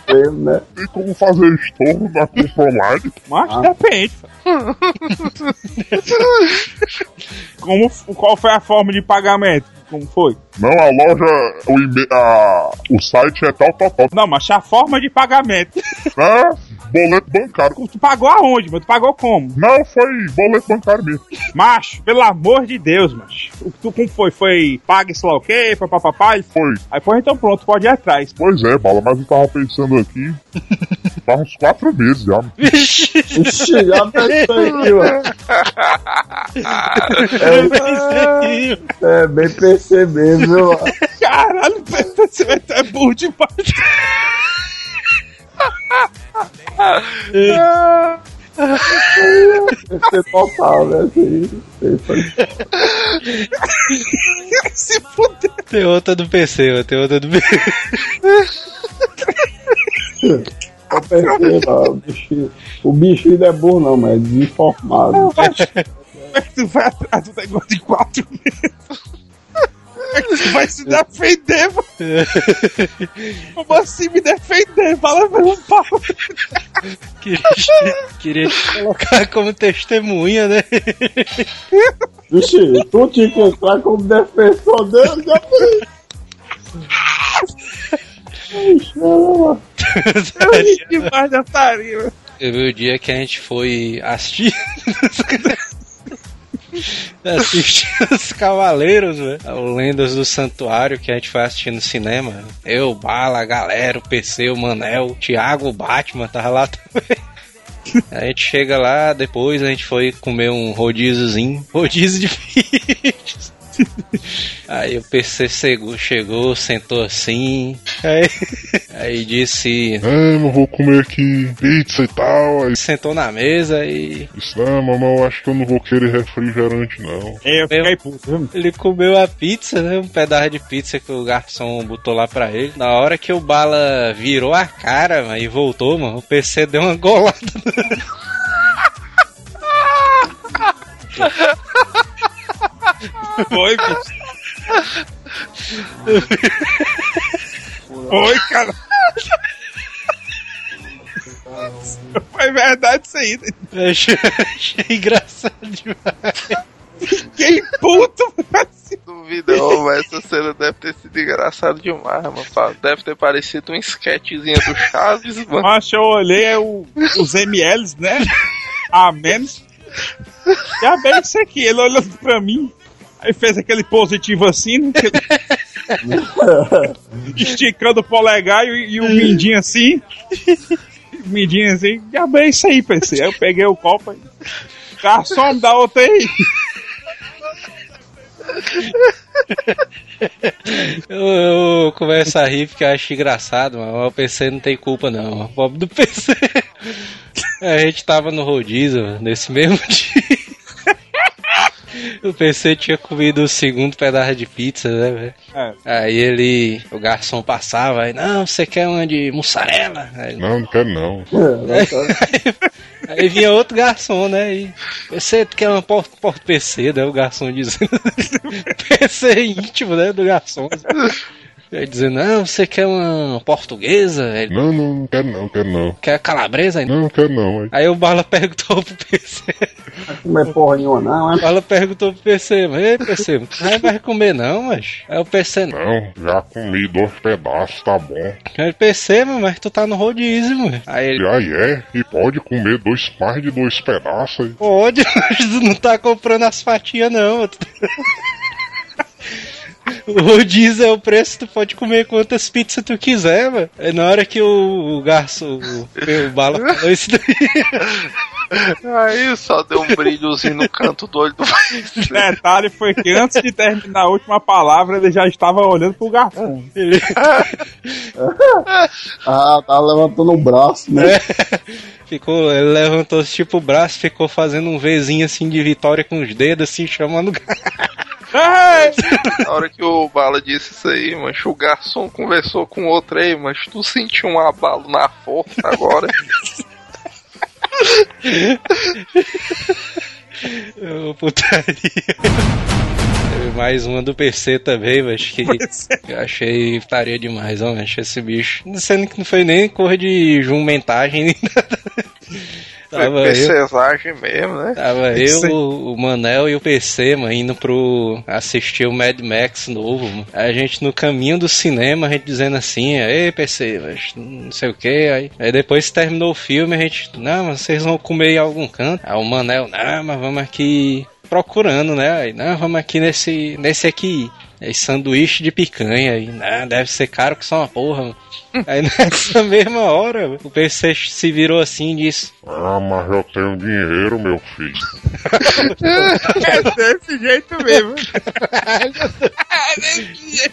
ele, né? Tem como fazer estorno na compra online? Mas Ah. depende. Como, qual foi a forma de pagamento? Como foi? Não, a loja, o, a, o site é tal, tal, tal. Não, mas a forma de pagamento. É boleto bancário. Tu pagou aonde, mas tu pagou como? Não, foi boleto bancário mesmo. Macho, pelo amor de Deus, macho. O- Tu como foi? Foi pague sei lá o quê? Papapá? Foi. Aí foi então pronto, pode ir atrás. Pois é, bala, mas eu tava pensando aqui. Faz uns quatro meses já. Vixe, Ixi, já pensou aqui, mano. É bem PC mesmo, viu, mano? Caralho, você é burro demais. PC total, né? Assim, Se fuder. tem outra do PC, mano, tem outra do PC. Só PC, não. O bichinho, o bichinho não é burro, não, mas é desinformado. Tu vai atrás do negócio de quatro meses. vai se defender, mano? Como assim me defender? Fala meu pau. Queria, queria te colocar como testemunha, né? Vixe, tu tinha que entrar como defensor dele, mano. Eu ri demais da tarinha. Teve o dia que a gente foi assistir. Assistir os Cavaleiros, velho. O Lendas do Santuário que a gente foi assistir no cinema. Eu, Bala, a galera, o PC, o Manel, o Thiago, o Batman, tava lá também. A gente chega lá, depois a gente foi comer um rodíziozinho, rodízio de peixe. Aí o PC chegou, chegou, sentou assim, aí, aí disse, É, não vou comer aqui pizza e tal. Aí sentou na mesa e disse, não, mamãe, eu acho que eu não vou querer refrigerante, não. É, eu fiquei puto. ele comeu a pizza, né? Um pedaço de pizza que o garçom botou lá pra ele. Na hora que o Bala virou a cara mano, e voltou, mano, o PC deu uma golada. Foi, bicho. Foi, cara. Foi verdade isso aí. achei, achei engraçado demais. Fiquei puto. Duvidou, mas essa cena deve ter sido engraçada demais, mano. Deve ter parecido um sketchzinho do Chaves, mano. Mas eu olhei é o, os MLs, né? A menos. Já bem isso aqui. Ele olhou pra mim. Aí fez aquele positivo assim, né? Esticando o polegar e, e o mindinho assim. Mindinho assim. Já bem isso aí, PC. Aí eu peguei o copo e. Garçom, me dá outra aí. Eu, eu começo a rir porque eu acho engraçado, mas o PC não tem culpa não. O pobre do PC. A gente tava no rodízio nesse mesmo dia. O PC tinha comido o segundo pedaço de pizza, né, velho? É. Aí ele, o garçom passava, aí, não, você quer uma de mussarela? Aí, Não, não quero não. aí vinha outro garçom, né? E, PC, tu quer uma porta, porta PC, né? O garçom dizendo. PC íntimo, né? Do garçom. Aí dizendo, não, você quer uma portuguesa? Ele Não, não, não quero não, quero não. quer calabresa? Aí, Não, não quero não. Aí, Aí o Bala perguntou pro PC. Não comer porra nenhuma, não, O é? Bala perguntou pro PC, mas ei, PC, tu não vai comer não, mas. Aí o PC, não. não, já comi dois pedaços, tá bom. Aí o PC, mano, mas tu tá no rodízio, mano. Aí ele, E aí é, e pode comer dois mais de dois pedaços aí. pode, mas tu não tá comprando as fatias não. O rodízio é o preço, tu pode comer quantas pizzas tu quiser, mano. É na hora que o, o garçom, o, o Bala falou isso daí. Aí só deu um brilhozinho no canto do olho do Detalhe foi que antes de terminar a última palavra, ele já estava olhando pro garçom. Ele- Ah, tá levantando o braço, né? É. Ficou, ele levantou tipo o braço, ficou fazendo um Vzinho assim de vitória com os dedos, assim, chamando o. Na hora que o Bala disse isso aí, mas o garçom conversou com outro aí, mas tu sentiu um abalo na força agora. Ô, putaria. Teve Mais uma do PC também, mas que eu achei putaria demais, ó, achei esse bicho. Sendo que não foi nem cor de jumentagem, nem nada. Tava eu, PCzagem mesmo, né? tava eu o, o Manel e o PC, mano, indo pro assistir o Mad Max novo, mano. A gente no caminho do cinema, a gente dizendo assim, ei PC, mas não sei o que, aí, aí depois terminou o filme, a gente, não, mas vocês vão comer em algum canto? Aí o Manel, não, mas vamos aqui procurando, né? Aí, não, vamos aqui nesse, nesse aqui. Aí, sanduíche de picanha. Aí, não, deve ser caro que só uma porra. mano. Aí nessa mesma hora, o PC se virou assim e disse: Ah, mas eu tenho dinheiro, meu filho. É desse jeito mesmo.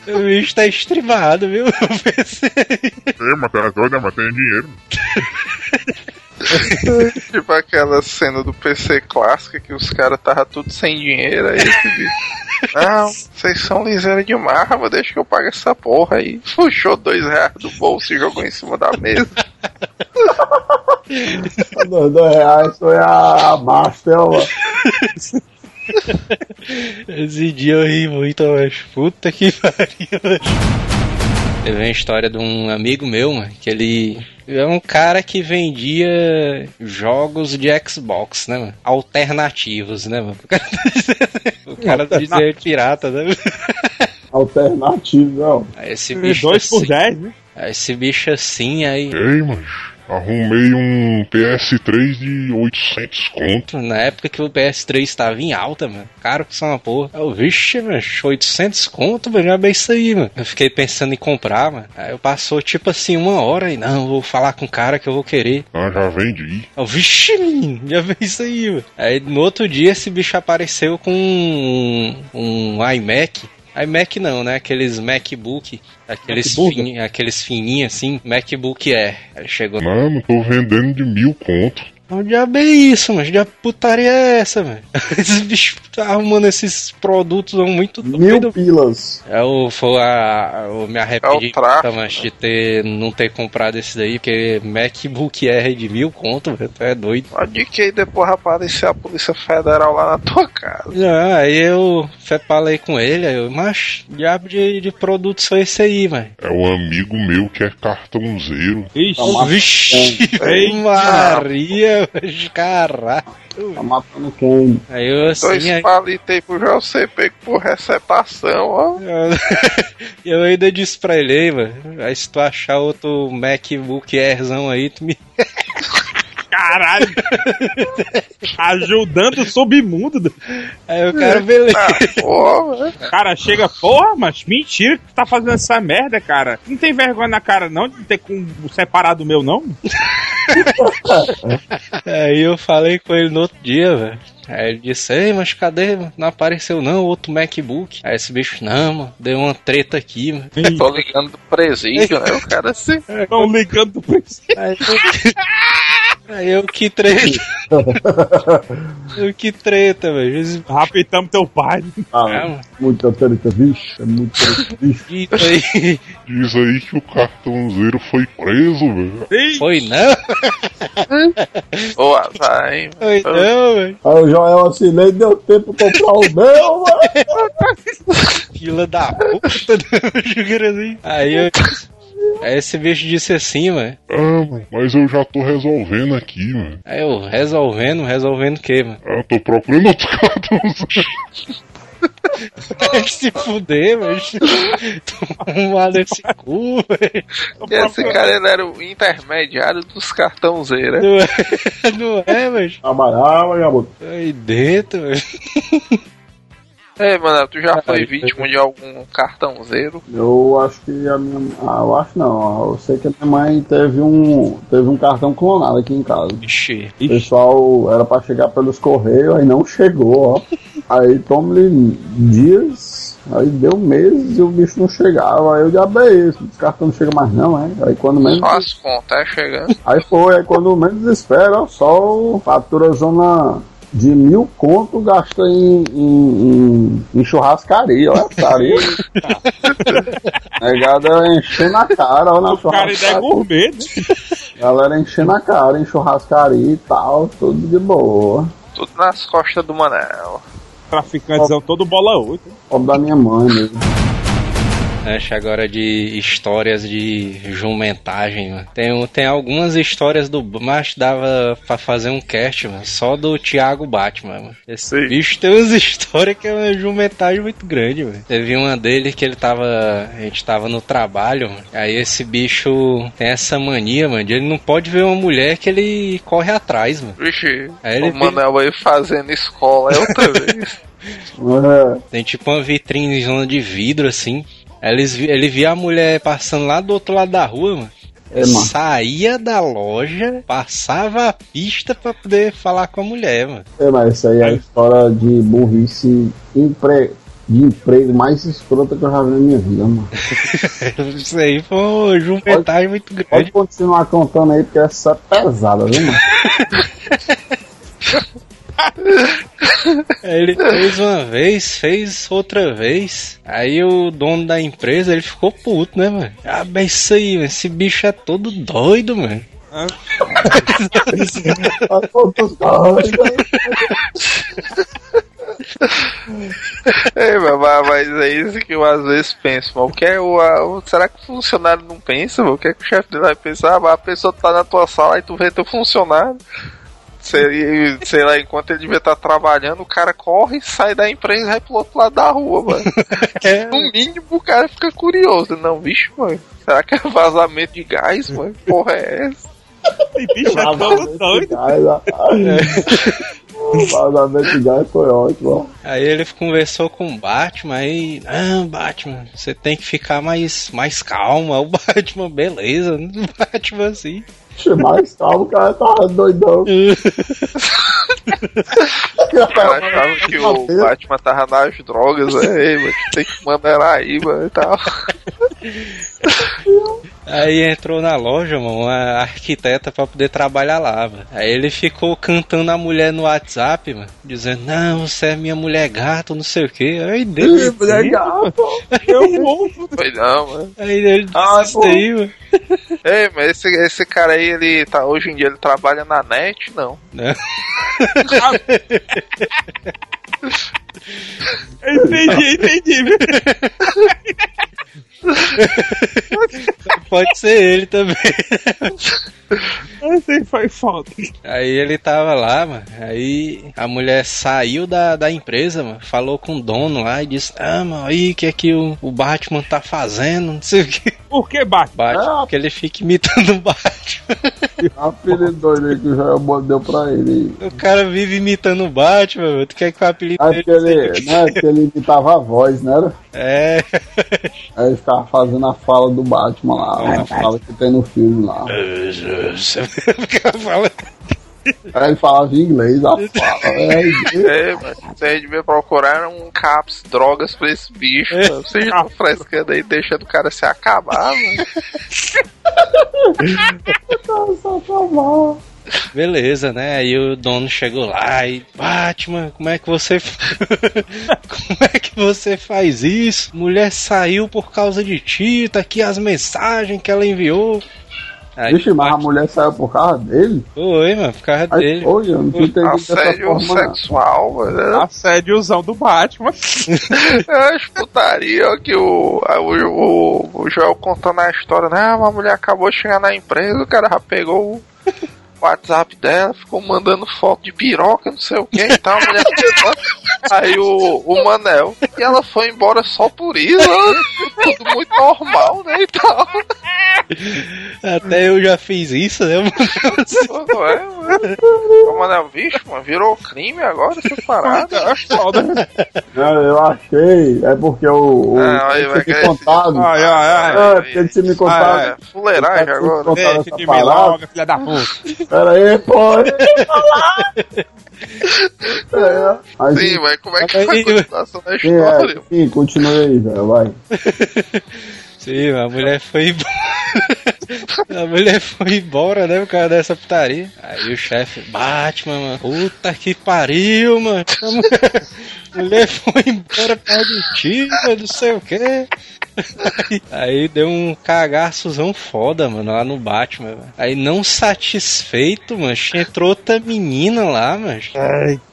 O bicho tá estribado, viu? O PC. Ei, mas tá doida, mas tenho dinheiro. Tipo aquela cena do PC clássica que os caras tava tudo sem dinheiro, aí. Não, vocês são liseira demais, mas deixa que eu pague essa porra aí. Puxou dois reais do bolso e jogou em cima da mesa. Dois, dois reais foi a, a Master, ó. Esse dia eu ri muito, mas puta que pariu. Teve uma história de um amigo meu, mano, que ele é um cara que vendia jogos de Xbox, né, mano? Alternativos, né, mano? O cara, o cara dizia pirata, né? Alternativo, ó. Aí Esse bicho Dois por assim, dez, né? aí Esse bicho assim, aí. Ei, mas arrumei um PS3 de 800 conto. Na época que o PS3 estava em alta, mano. Caro que só uma porra. Eu, vixe, mano, 800 conto, mano, já é bem isso aí, mano. Eu fiquei pensando em comprar, mano. Aí eu passou tipo assim uma hora e não, vou falar com o cara que eu vou querer. Ah, já vendi. Eu, vixe, menino, já veio isso aí, mano. Aí no outro dia esse bicho apareceu com um, um iMac. iMac não, né? Aqueles MacBook. Aqueles, MacBook? fin, aqueles fininhos assim. MacBook. Aí chegou. Mano, tô vendendo de mil conto. O diabo é isso, mas diabo putaria é essa, velho? Esses bichos tá arrumando esses produtos são muito Mil doidos. pilas. Eu, foi a, eu me arrependi É mas, de ter, não ter comprado esse daí, porque MacBook R de mil conto, velho, tu é doido. Pode que aí depois aparecer a Polícia Federal lá na tua casa. Ah, aí eu falei com ele, aí eu, mas diabo de, de produto são esse aí, velho. É um amigo meu que é cartãozeiro. Ixi, Tá Vixe. Maria, caralho. Tá matando quem? Aí eu assim, Dois aí, palitos aí pro JC pego por receptação, ó. Eu ainda disse pra ele, aí, mano. Aí se tu achar outro MacBook Airzão aí, tu me. caralho. Ajudando o submundo. Aí o cara, beleza. Ah, cara chega, porra, mas mentira que tu tá fazendo essa merda, cara. Não tem vergonha na cara, não, de ter com separado o meu, não? Aí eu falei com ele no outro dia, velho. Aí ele disse, ei, mas cadê? Não apareceu não, outro MacBook. Aí esse bicho, não, mano, deu uma treta aqui, mano. Tô ligando do presídio, né? O cara assim. Estão ligando do princípio. Aí eu, aí eu que treta. eu que treta, velho. Rapitamos teu pai. Ah, Calma. muita treta, bicho. É muito treta, bicho. dito aí. Diz aí que o cartãozeiro foi preso, velho. Foi não? Ô, azar, hein? Foi não, velho. Aí o Joel assinei deu tempo pra comprar o meu, mano. Fila da puta, né? assim. Aí eu. Aí esse bicho disse assim, mano. Ah, mano, mas eu já tô resolvendo aqui, mano. Aí eu resolvendo, resolvendo o quê, mano? Ah, tô procurando outro cartãozeiro. Se fuder, mano. Tomar nesse cu, velho. Esse cara ele era o intermediário dos cartãozeiros. né? Não é, não é, velho. Trabalhava, garoto. Aí dentro, velho. Ei, mano, tu já foi vítima de algum cartãozeiro? Eu acho que a minha. Ah, eu acho não. Eu sei que a minha mãe teve um. Teve um cartão clonado aqui em casa. Ixi. O pessoal era pra chegar pelos correios, aí não chegou, ó. Aí toma-lhe dias, aí deu meses e o bicho não chegava. Aí eu já bem isso, esse cartão não chega mais não, é? Aí quando menos. Só as contas é chegando. Aí foi, aí quando menos espera, ó, só o fatura zona de mil conto gasta em, em, em, em churrascaria, olha churrascaria. Negada enchendo a cara, ó, na O cara ainda é churrascaria. gourmet. Galera enchendo a cara em churrascaria e tal, tudo de boa. Tudo nas costas do Manel. Traficantezão todo bola 8. Pobre da minha mãe mesmo. Acho agora de histórias de jumentagem, mano. Tem, tem algumas histórias do. Mas dava pra fazer um cast, mano. Só do Thiago Batman, mano. Esse Sim. bicho tem umas histórias que é uma jumentagem muito grande, mano. Teve uma dele que ele tava. A gente tava no trabalho, mano. Aí esse bicho tem essa mania, mano. De ele não pode ver uma mulher que ele corre atrás, mano. Vixe, Aí ele o Manel aí fazendo escola é outra vez. Tem tipo uma vitrine zona de vidro, assim. Eles, vi- ele via a mulher passando lá do outro lado da rua, mano. É, mano. Saía da loja, passava a pista pra poder falar com a mulher, mano. é, mas isso aí é a história de burrice empre... de emprego mais escrota que eu já vi na minha vida, mano. Isso aí foi uma jumentagem muito Pode grande. continuar contando aí, porque essa é pesada, viu, mano? Ele fez uma vez, fez outra vez. Aí o dono da empresa, ele ficou puto, né, mano? Ah, mas isso aí, mano, esse bicho é todo doido, mano. Ei, mas, mas- é isso que eu às vezes penso, mano. O que é o, o- será que o funcionário não pensa, mano? O que é que o chefe dele vai pensar? Ah, a pessoa tá na tua sala e tu vê teu funcionário. Sei, sei lá, enquanto ele devia estar trabalhando, o cara corre, sai da empresa e vai pro outro lado da rua, mano. É, No mínimo o cara fica curioso. Não, bicho, mano. Será que é vazamento de gás, mano? Que Porra é essa? Tem bicho é todo doido. O vazamento de gás foi ótimo, ó. Aí ele conversou com o Batman aí, ah, Batman, você tem que ficar mais, mais calmo. Aí O Batman, beleza, o Batman assim. Oxe, mais calmo, o cara tava doidão. Cara achava que o Batman tava nas drogas, ei, mano, tem que mandar ela aí, mano, e tal. Aí entrou na loja, mano, uma arquiteta pra poder trabalhar lá, mano. Aí ele ficou cantando a mulher no WhatsApp, mano, dizendo, não, você é minha mulher gato, não sei o que. Aí dele. Mulher gato. Eu vou. Foi não, mano. Aí ele disse Ah, isso aí, mano. Ei, mas esse, esse cara aí, ele tá, hoje em dia ele trabalha na net, não. Né? Entendi, entendi. Pode ser ele também. Esse foi foda. Aí ele tava lá, mano. Aí a mulher saiu da, da empresa, mano. Falou com o dono lá e disse: Ah, mano, aí o que é que o, o Batman tá fazendo? Não sei o que. Por que Batman? Batman, É. porque ele fica imitando o Batman. Apelido doido aí que o Joel deu pra ele. O cara vive imitando o Batman, mano. Tu quer que o apelido É dele ele, né, que ele imitava a voz, né? era? É. Aí ele ficava fazendo a fala do Batman lá, a fala que tem no filme lá. O cara fala. Aí ele falava em inglês a fala. É, É, mas você devia procurar um caps, drogas pra esse bicho. mano. Vocês estão frescando aí, deixando o cara se acabar, mano. só falar. Beleza, né? Aí o dono chegou lá e. Batman, como é que você. como é que você faz isso? Mulher saiu por causa de ti, tá aqui as mensagens que ela enviou. Aí, Vixe, mas a mulher saiu por causa dele? Foi, mano, por causa Aí dele. foi, eu não dessa Assédio forma. sexual, mano. Assédiozão do Batman. É as putaria ó, que o, o, o, o Joel contando a história, né? Uma mulher acabou de chegar na empresa, o cara já pegou o WhatsApp dela, ficou mandando foto de piroca, não sei o que e tal. A mulher Aí o, o Manel. E ela foi embora só por isso, né? tudo muito normal, né? E tal. Até eu já fiz isso, né? mano? Não é, mano? O Manel, vixe, mano, virou crime agora essa parada. Não, eu achei, é porque o. o Não, aí ele vai me querer- contado. Ai, ai, ai. É, porque ele tinha me contado. É, fuleiragem agora. Deixa de parada. milonga, filha da puta. Pera aí, pô. É, aí, Sim, mas como é que foi a continuação da sim, é, história? sim, continue aí, velho, vai. Sim, a mulher foi embora. a mulher foi embora, né? Por causa dessa putaria. Aí o chefe, Batman, mano. Puta que pariu, mano. Mulher foi embora ti, mano, não sei o quê. Aí, aí deu um cagaçozão foda, mano, lá no Batman. Mano. Aí não satisfeito, mano, entrou outra menina lá, mano.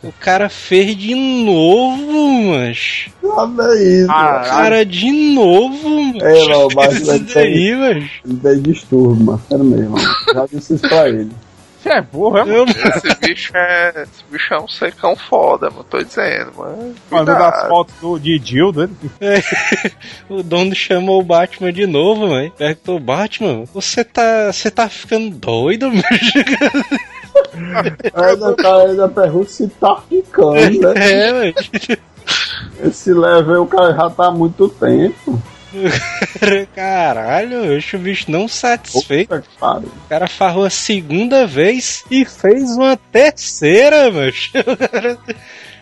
O cara fez de novo, mano. Nada isso. Ah, O cara de novo, mano. É, não, mas Isso ele daí, tem, mano. ele tem distúrbio, mano. Sério mesmo. mano. Já disse isso pra ele. Você é burro, é, mano? Esse bicho é. Esse bicho é um secão foda, mano. Tô dizendo, mano. Mandando as fotos do, de Dildo. né? o dono chamou o Batman de novo, mano. Perguntou, Batman, você tá. Você tá ficando doido, mano? Ainda, tá, ainda pergunta se tá ficando, né? É, mano. Esse level o cara já tá há muito tempo. Caralho, o bicho não satisfeito. Pariu. O cara farrou a segunda vez e fez uma terceira, mano.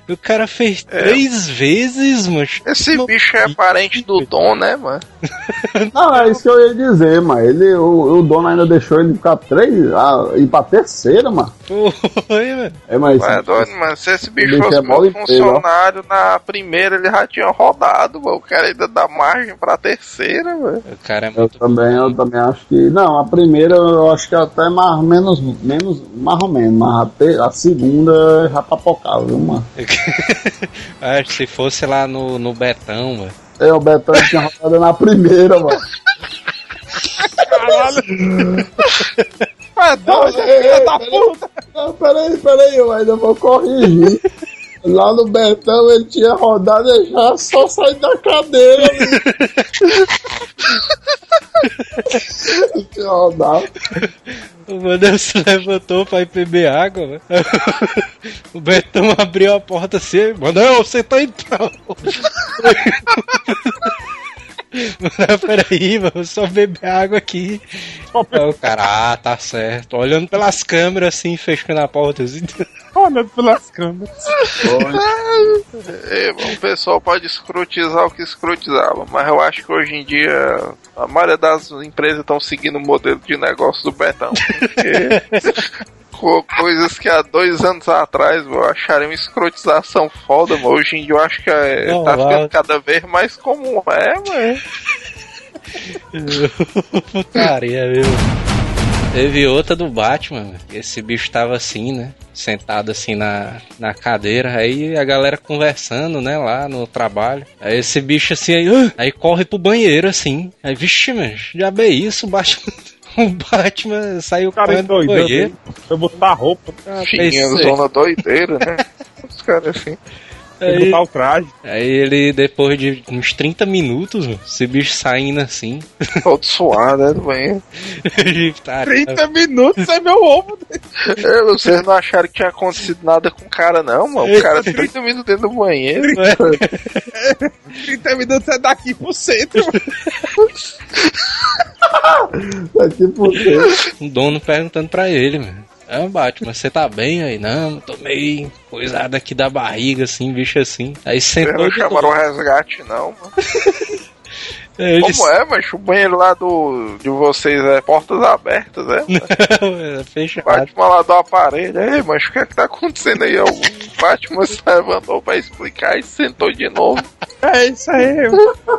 O cara fez três vezes, mano. Esse bicho é parente do Dom, né, mano? Não, é isso que eu ia dizer, mano. Ele, o, o dono ainda deixou ele ficar três, ah, ir pra terceira, mano. Foi, mano. É, mas. É doido, mano. Se esse bicho Bicho fosse é meu bola inteira, funcionário na primeira, ele já tinha rodado, mano. O cara ainda dá margem pra terceira, mano. O cara é Eu muito. também, eu também acho que. Não, a primeira eu acho que até mais menos, menos, mais ou menos, mas a, te- a segunda já papocava, viu, mano? Acho que se fosse lá no, no Betão, mano. É, o Betão tinha rodado na primeira, mano. É doido, filha da puta. Não, peraí, peraí, eu ainda vou corrigir. Lá no Betão ele tinha rodado e já só sair da cadeira. Ele tinha rodado. O Manel se levantou pra ir beber água, mano. O Betão abriu a porta assim, Manel, você tá entrando. Peraí, mano, só beber água aqui. Aí o cara, ah, tá certo. Olhando pelas câmeras assim, fechando a porta assim. Olhando pelas câmeras. É, o pessoal pode escrotizar o que escrotizava, mas eu acho que hoje em dia a maioria das empresas estão seguindo o modelo de negócio do Betão. Porque coisas que há dois anos atrás eu acharia uma escrotização foda, hoje em dia eu acho que é, Não, tá ficando cada vez mais comum. É, mano. Putaria, viu? Teve outra do Batman, esse bicho tava assim, né? Sentado assim na, na cadeira, aí a galera conversando, né, lá no trabalho. Aí esse bicho assim, aí, "Ah!" aí corre pro banheiro assim. Aí, vixe, mano, já é isso, Batman. O Batman saiu O cara correndo endoidando. banheiro. Foi botar roupa. Ah, Fininha pensei. zona doideira, né? Os caras assim. Aí, botar o traje. aí ele, depois de uns 30 minutos, mano, esse bicho saindo assim. Todo suado, né, do banheiro. tá, 30 minutos é meu ovo. É, Vocês não acharam que tinha acontecido nada com o cara, não, mano? O cara 30 minutos dentro do banheiro. 30 minutos é daqui pro centro. Daqui por dentro. um dono perguntando pra ele, mano. Ah, Batman, você tá bem aí? Não, tô meio coisado aqui da barriga, assim, bicho assim. Aí Vocês sentou não chamaram o resgate, não, mano. Ele Como é, mas o banheiro lá do, de vocês é portas abertas, é? é fechado. Batman lá do aparelho. Ei, mas o que é que tá acontecendo aí? O Batman se levantou pra explicar e sentou de novo. É isso aí.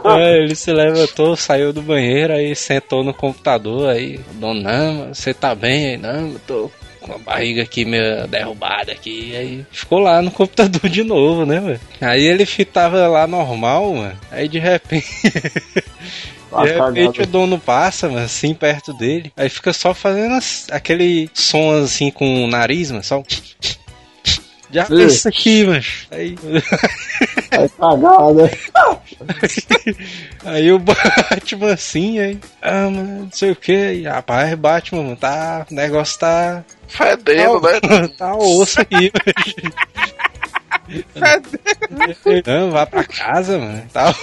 É, ele se levantou, saiu do banheiro, aí sentou no computador, aí, não, mano, você tá bem aí? Não, eu tô com a barriga aqui meio derrubada aqui, aí ficou lá no computador de novo, né, velho? Aí ele tava lá normal, mano, aí de repente... De repente cagado. o dono passa, mano, assim, perto dele. Aí fica só fazendo as- aquele som assim com o nariz, mano, só. Já Sim. isso aqui, mano. Aí, É cagada. aí o Batman assim, aí. Ah, mano, não sei o que. Rapaz, Batman, mano, tá. O negócio tá. Fedendo, né? Tá osso aí, mano. Não, vá pra casa, mano. Tá.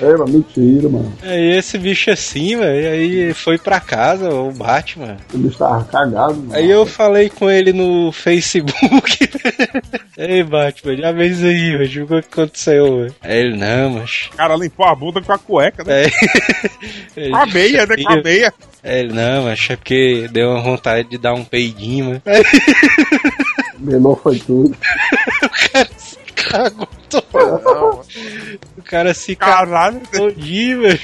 É, mas mentira, mano. Aí esse bicho assim, velho. Aí foi pra casa, o Batman. O bicho tava cagado, mano. Aí eu falei com ele no Facebook. Ei, Batman, já vê isso aí, velho. O que aconteceu, velho? Aí ele, não, mas. O cara limpou a bunda com a cueca, né? É. Ele Com a meia, né? Com a meia. Aí ele, não, mas é porque deu uma vontade de dar um peidinho, mano. Melou foi tudo. Cagou todo. O cara se cagou Caralho. todinho, velho.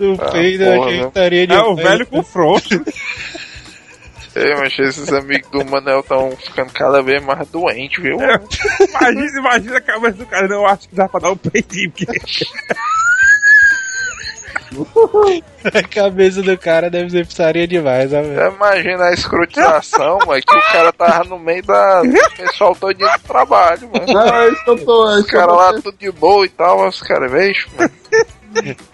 O Ah, peido, porra, achei né? que estaria de É o velho com frouxo. Ei, mas esses amigos do Manel estão ficando cada vez mais doentes, viu? Imagina, imagina a cabeça do cara. Eu acho que dá pra dar um peitinho. Porque... A cabeça do cara deve ser pizzaria demais, né, velho? Imagina a escrotização, mano, que o cara tava no meio da do pessoal todo dia do trabalho, mano. Não, é isso que eu tô. É Os caras lá tudo de boa e tal, mas os caras, vejo, mano.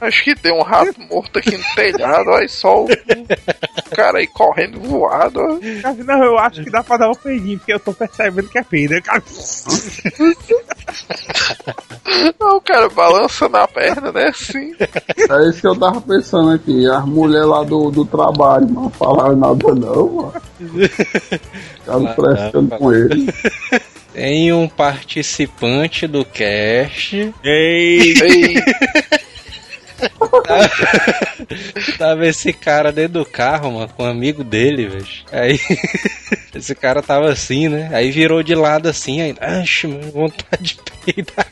Acho que tem um rato morto aqui no telhado, aí só o, o cara aí correndo voado. ó. Não, eu acho que dá pra dar um peidinho, porque eu tô percebendo que é peido. né, Cara, Não, o cara balança na perna, né? Assim. É isso que eu tava pensando aqui. As mulheres lá do, do trabalho, não falaram nada não, mano. Ficaram Ah, frescando com ele. Tem um participante do cast. Ei, Ei, Tava esse cara dentro do carro, mano, com um amigo dele, velho. Aí, esse cara tava assim, né? Aí virou de lado assim, aí, acho, mano, vontade de peidar.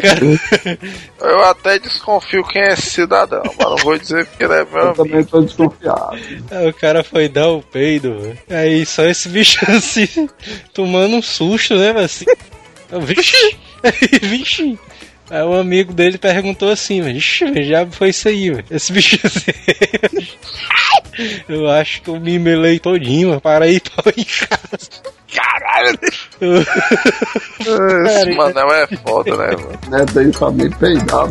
Cara- eu até desconfio quem é esse cidadão, mas não vou dizer porque ele é meu Eu amigo. também tô desconfiado. Aí o cara foi dar o peido, velho. Aí só esse bicho assim, tomando um susto, né, velho? Assim. Vixe! Aí, Vixe! Aí o amigo dele perguntou assim, velho, "Ixi, já foi isso aí, velho. Esse bicho assim. Eu acho que eu me melei todinho, mano, para ir pra em casa. caralho. Esse Manel é foda, né, mano? Né, tem que saber peidar,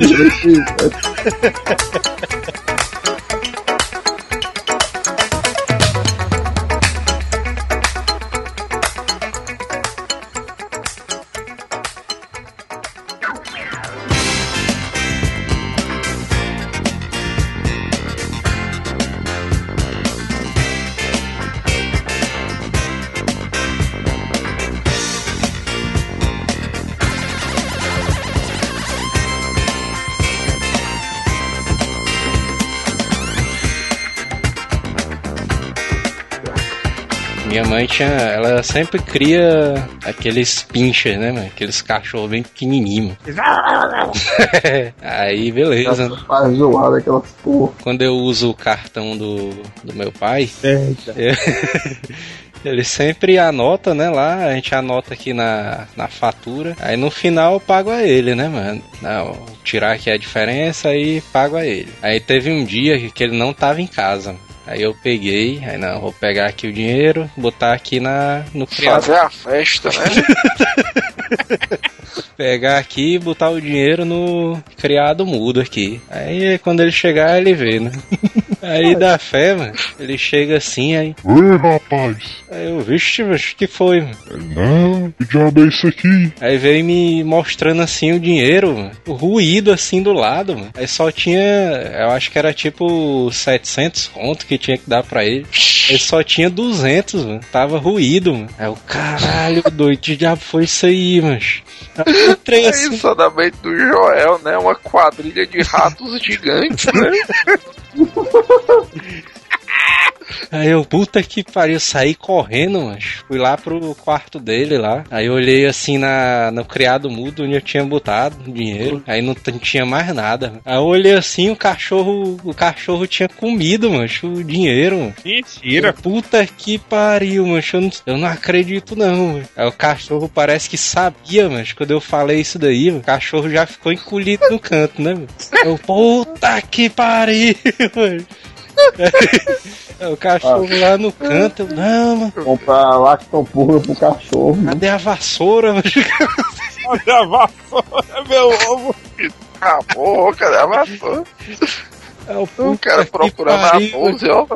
Minha mãe tinha. Ela sempre cria aqueles pincher, né, mano? Aqueles cachorros bem pequenininhos. Aí, beleza. Faz zoada aquelas porra. Quando eu uso o cartão do, do meu pai, ele sempre anota, né, lá, a gente anota aqui na, na fatura, aí no final eu pago a ele, né, mano? Não, tirar aqui a diferença e pago a ele. Aí teve um dia que ele não tava em casa, Aí eu peguei, aí não, vou pegar aqui o dinheiro, botar aqui na, no criado. Fazer a festa, né? Pegar aqui e botar o dinheiro no criado mudo aqui. Aí quando ele chegar, ele vê, né? Aí dá fé, mano. Ele chega assim, aí. Ei, rapaz. Aí eu, vixe, mas que foi, mano? Não, que diabo é isso aqui? Aí veio me mostrando assim o dinheiro, mano. O ruído assim do lado, mano. Aí só tinha, eu acho que era tipo 700 conto que tinha que dar pra ele. Ele só tinha 200, mano. Tava ruído, mano. Aí o caralho, doido, que diabo foi isso aí, mano? Aí eu entrei É assim. isso da mente do Joel, né? Uma quadrilha de ratos gigantes, né? Aí eu, puta que pariu, saí correndo, mas fui lá pro quarto dele lá. Aí eu olhei assim na, no criado mudo onde eu tinha botado o dinheiro. Aí não tinha mais nada. Aí eu olhei assim, o cachorro, o cachorro tinha comido, mancho, o dinheiro. mano. Mentira. Puta que pariu, mancho. Eu não, eu não acredito, não. mano. Aí o cachorro parece que sabia, mas quando eu falei isso daí, mano, o cachorro já ficou encolhido no canto, né? mano? Eu, puta que pariu, mano. Aí o cachorro lá no canto, eu, não, mano. Comprar lactopurga pro cachorro. Cadê a vassoura, mano? Olha a vassoura, meu ovo. Acabou, cadê a vassoura? É o O puta cara procurando a bolsa, ó.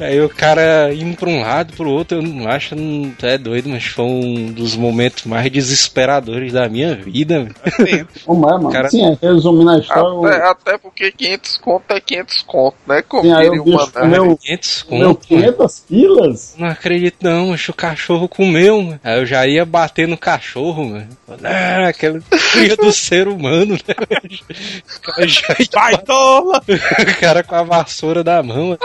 Aí o cara indo pra um lado, pro outro, eu não acho, não, é doido, mas foi um dos momentos mais desesperadores da minha vida. Como é, mano? Cara- Sim, resumindo a história, Até, até porque 500 conto é 500 conto, né? Como sim, aí diria o Mané. comeu, 500 comeu conto, mano. 500 quilas? Não acredito não, mas o cachorro comeu, mano. Aí eu já ia bater no cachorro, mano. Ah, aquela cria do ser humano, né? velho? Já ia Vai, tola. o cara com a vassoura da mão. mano.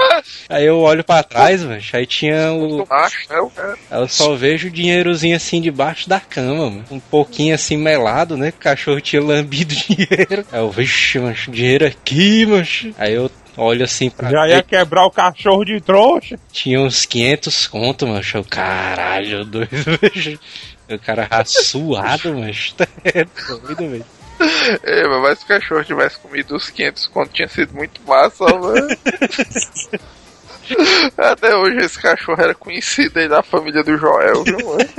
Aí eu olho pra trás, mano. Aí tinha o. Macho, né? Eu só vejo o dinheirozinho assim debaixo da cama, mano. Um pouquinho assim melado, né? O cachorro tinha lambido o dinheiro. Aí eu, vixe, mancho, dinheiro aqui, mancho. Aí eu olho assim pra Já ia quebrar o cachorro de trouxa. Tinha uns 500 conto, mancho. Eu, caralho, doido. O cara já suado, mancho. É doido, velho. É, mas se o cachorro tivesse comido os 500 conto, tinha sido muito massa, velho. Até hoje esse cachorro era conhecido aí da família do Joel, viu, mano?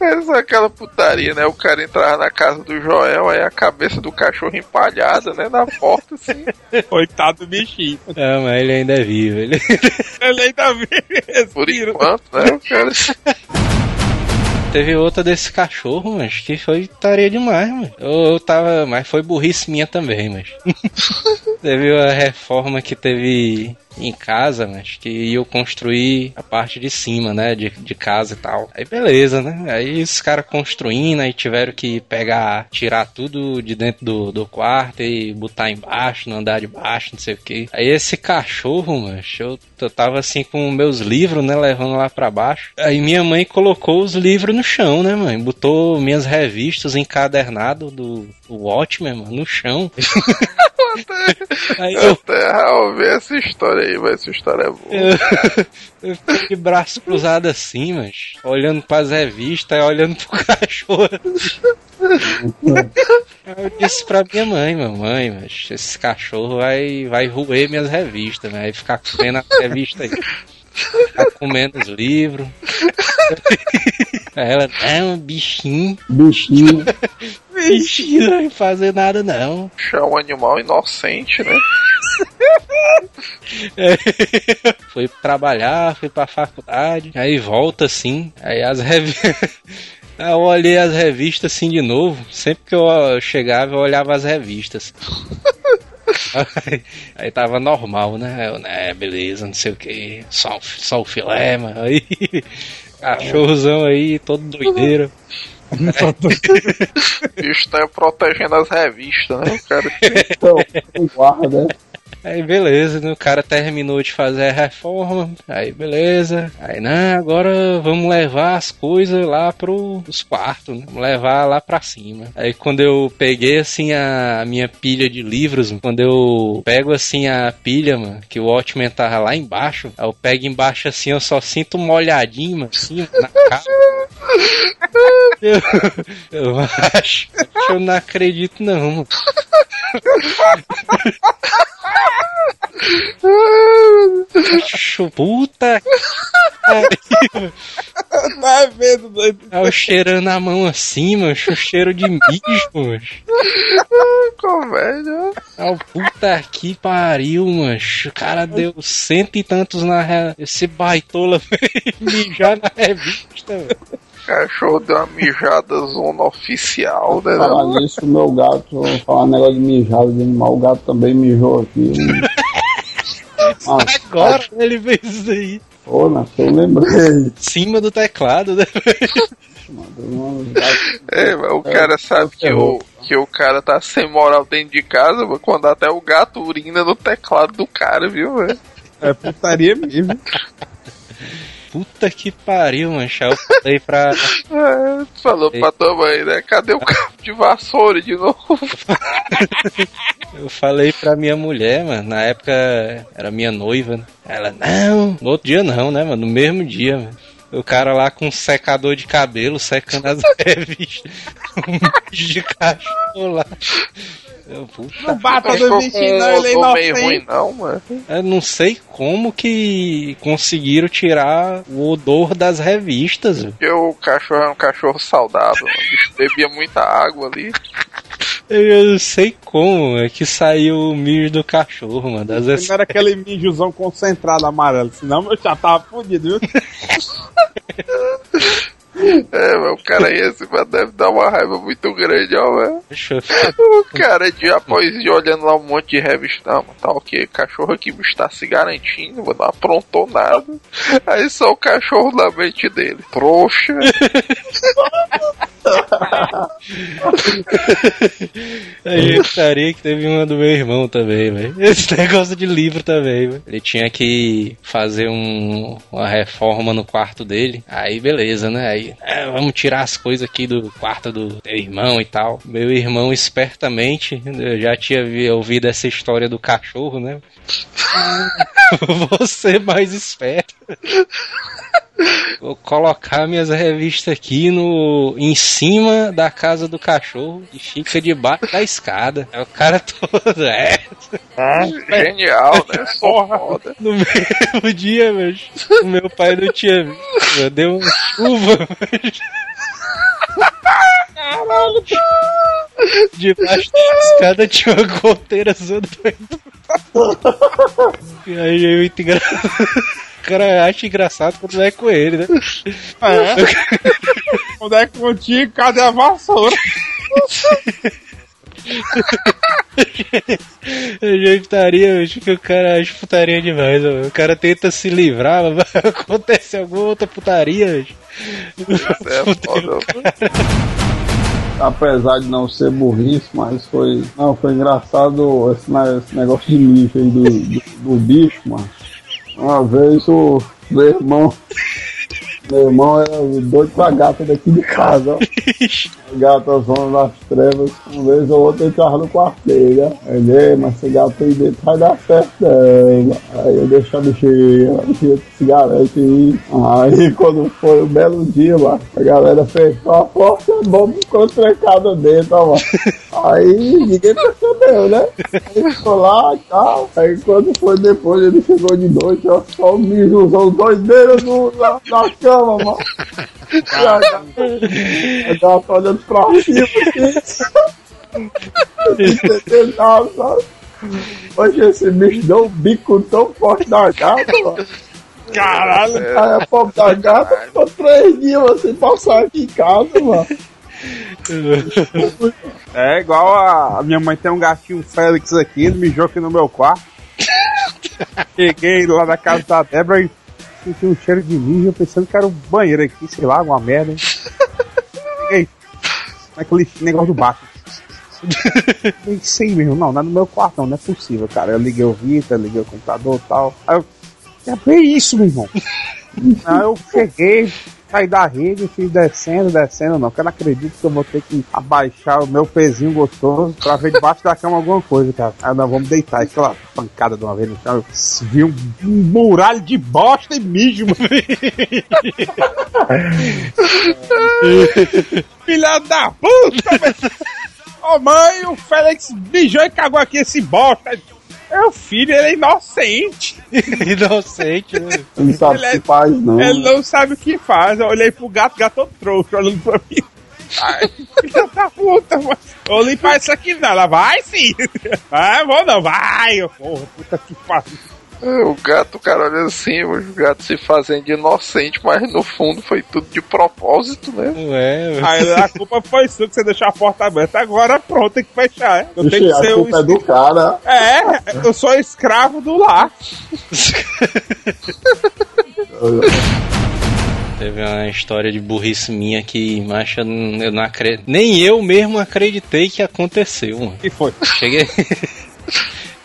Era só aquela putaria, né? O cara entrava na casa do Joel, aí a cabeça do cachorro empalhada, né? Na porta, assim. Coitado do bichinho. Não, mas ele ainda é vivo. Ele... Ele ainda vê. Por respira. enquanto, né? O cara... Teve outra desse cachorro, mas que foi tarefa demais, mano. Eu, eu tava. Mas foi burrice minha também, mas. Teve a reforma que teve em casa, mas que eu construir a parte de cima, né? De, de casa e tal. Aí beleza, né? Aí os caras construindo, aí tiveram que pegar, tirar tudo de dentro do, do quarto e botar embaixo, no andar de baixo, não sei o que. Aí esse cachorro, mano, eu, eu tava assim com meus livros, né? Levando lá pra baixo. Aí minha mãe colocou os livros no chão, né, mãe? Botou minhas revistas encadernado do, do Watchmen, mano, no chão. Aí eu, Até Raul ver essa história aí, mas essa história é boa. eu, eu fiquei de braço cruzado assim, mas olhando pras revistas, olhando pro cachorro. Eu disse pra minha mãe, mamãe, mas esse cachorro vai, vai roer minhas revistas, né? Vai ficar comendo a revista aí. Ficar comendo os livros. Aí ela, não, bichinho, Bichinho. bichinho não vai fazer nada não. É um animal inocente, né? Fui trabalhar, fui pra faculdade, aí volta assim, aí as revistas. Eu olhei as revistas assim de novo. Sempre que eu chegava, eu olhava as revistas. Aí, aí tava normal, né? Eu, né, beleza, não sei o que. Só, o- só o filé, mano. Aí, cachorrozão aí, todo doideiro. O bicho tá protegendo as revistas, né? O cara Então, guarda. Aí beleza, né? o cara terminou de fazer a reforma, aí beleza. Aí não, agora vamos levar as coisas lá pro, pros quartos, né? Vamos levar lá pra cima. Aí quando eu peguei assim a, minha pilha de livros, quando eu pego assim a pilha, mano, que o Watchmen tava lá embaixo, aí eu pego embaixo assim, eu só sinto uma olhadinha, mano, assim, na cara. Eu, eu acho, eu não acredito não, mano. Puta Tá vendo, doido? O cheirando a mão assim, mancho. O cheiro de mijo, mancho. Comédia. Ah, o puta que pariu, mancho. O cara deu cento e tantos na. Esse baitola mijar na revista, velho. Cachorro deu uma mijada zona oficial, né? Falar nisso, o meu gato, vou falar um negócio de mijado de animal, o gato também mijou aqui. Ah, Agora ele fez isso aí. pô, né, eu lembrei. Em cima do teclado, né? É, mas o cara sabe que o, que o cara tá sem moral dentro de casa, mano, quando até o gato urina no teclado do cara, viu, velho? É putaria mesmo. Puta que pariu, mancho. Aí Eu falei pra. É, tu falou pra tua mãe, né? Cadê o cabo de vassoura de novo? Eu falei pra minha mulher, mano. Na época era minha noiva, né? Ela, não. No outro dia não, né, mano? No mesmo dia, mano. O cara lá com um secador de cabelo secando as revistas. Um bicho de cachorro lá. Eu, puta, Não bata Cachorro do bichinho, não, ele é meio ruim, inocente. não, mano. eu não sei como que conseguiram tirar o odor das revistas. Porque o cachorro é um cachorro saudável, bebia muita água ali. Eu não sei como é que saiu o mijo do cachorro, mano. Das Não era aquele mijozão concentrado amarelo, senão eu já tava fudido, viu? É, mas o cara esse mano, deve dar uma raiva muito grande, ó, velho. O cara de após ir olhando lá um monte de revista, não, mano, tá ok, cachorro aqui está se garantindo, mano, não aprontou nada. Aí só o cachorro na mente dele. Trouxa. A gente que teve uma do meu irmão também, velho. Esse negócio de livro também, velho. Ele tinha que fazer um, uma reforma no quarto dele. Aí, beleza, né? Aí, é, vamos tirar as coisas aqui do quarto do teu irmão e tal. Meu irmão, espertamente, eu já tinha vi- ouvido essa história do cachorro, né? Vou ser mais esperto. Vou colocar minhas revistas aqui no em cima da casa do cachorro e fica debaixo da escada. É o cara todo. É. Genial, né? Foda. No mesmo dia, o meu pai não tinha visto. Deu uma chuva. Mas- Debaixo da escada tinha uma goteira zoando. E aí é muito engraçado. O cara acha engraçado quando é com ele, né? É. Quando é contigo, cadê a vassoura? Eu putaria, acho que o cara acha putaria demais, ó. O cara tenta se livrar, mas acontece alguma outra putaria. É foda. Apesar de não ser burrice, mas foi. Não, foi engraçado esse, esse negócio de lixo aí do, do, do bicho, mano. Uma vez o meu irmão. Meu irmão era doido com a gata daqui de casa, ó. Gata zona das trevas, uma vez ou outra entrava no dele, ó. Ele, "Ei, mas esse gato aí dentro vai dar certo. Aí eu deixo a bichinha, a bichinha se garante aí. Aí quando foi um belo dia, mano, a galera fechou a porta, a bomba ficou trancada dentro, ó, mano. Aí ninguém percebeu, né? Aí ficou lá e tal. Aí quando foi depois, ele chegou de noite, ó, só o mijozão doideiro no, na, na cama, mano. E a gata- a gata olhando pra cima assim. Sabe? Hoje esse bicho deu um bico tão forte na gata, mano. Caralho. Aí a pobre da gata ficou três dias sem passar aqui em casa, mano. É igual a, a minha mãe tem um gatinho Félix aqui, ele mijou aqui no meu quarto. Cheguei lá na casa da Débora e senti um cheiro de mijo, pensando que era um banheiro aqui, sei lá, alguma merda. Ei, aquele negócio do baixo. Nem sei mesmo, não, não é no meu quarto, não, não é possível, cara. Eu liguei o Vita, liguei o computador e tal. Aí eu, bem isso, meu irmão. Aí eu cheguei, saí da rede, fui descendo, descendo, não, que eu não acredito que eu vou ter que abaixar o meu pezinho gostoso pra ver debaixo da cama alguma coisa, cara. Aí nós vamos deitar, aquela pancada de uma vez no chão, eu vi um, muralho de bosta e mijo. Filha da puta, velho. Ô mãe, o Félix mijou e cagou aqui esse bosta. Meu filho, ele é inocente. Inocente, né? Não sabe Ele o é- que faz, não. Ele não sabe o que faz. Eu olhei pro gato, o gato todo trouxa, olhando pra mim. Ai, filha da puta, mano. Vou limpar isso aqui não. Ela vai sim. Ah, vou não, vai. Eu, Porra, puta que pariu. É, O gato, o cara olha assim, o gato se fazendo de inocente, mas no fundo foi tudo de propósito, né? Ué, Aí a culpa foi sua que você deixou a porta aberta. Agora pronto, tem que fechar. é. Eu tenho que ser a culpa é do cara. É, eu sou escravo do lar. Teve uma história de burrice minha que, macho, eu não, eu não acredito. Nem eu mesmo acreditei que aconteceu, mano. O que foi? Cheguei.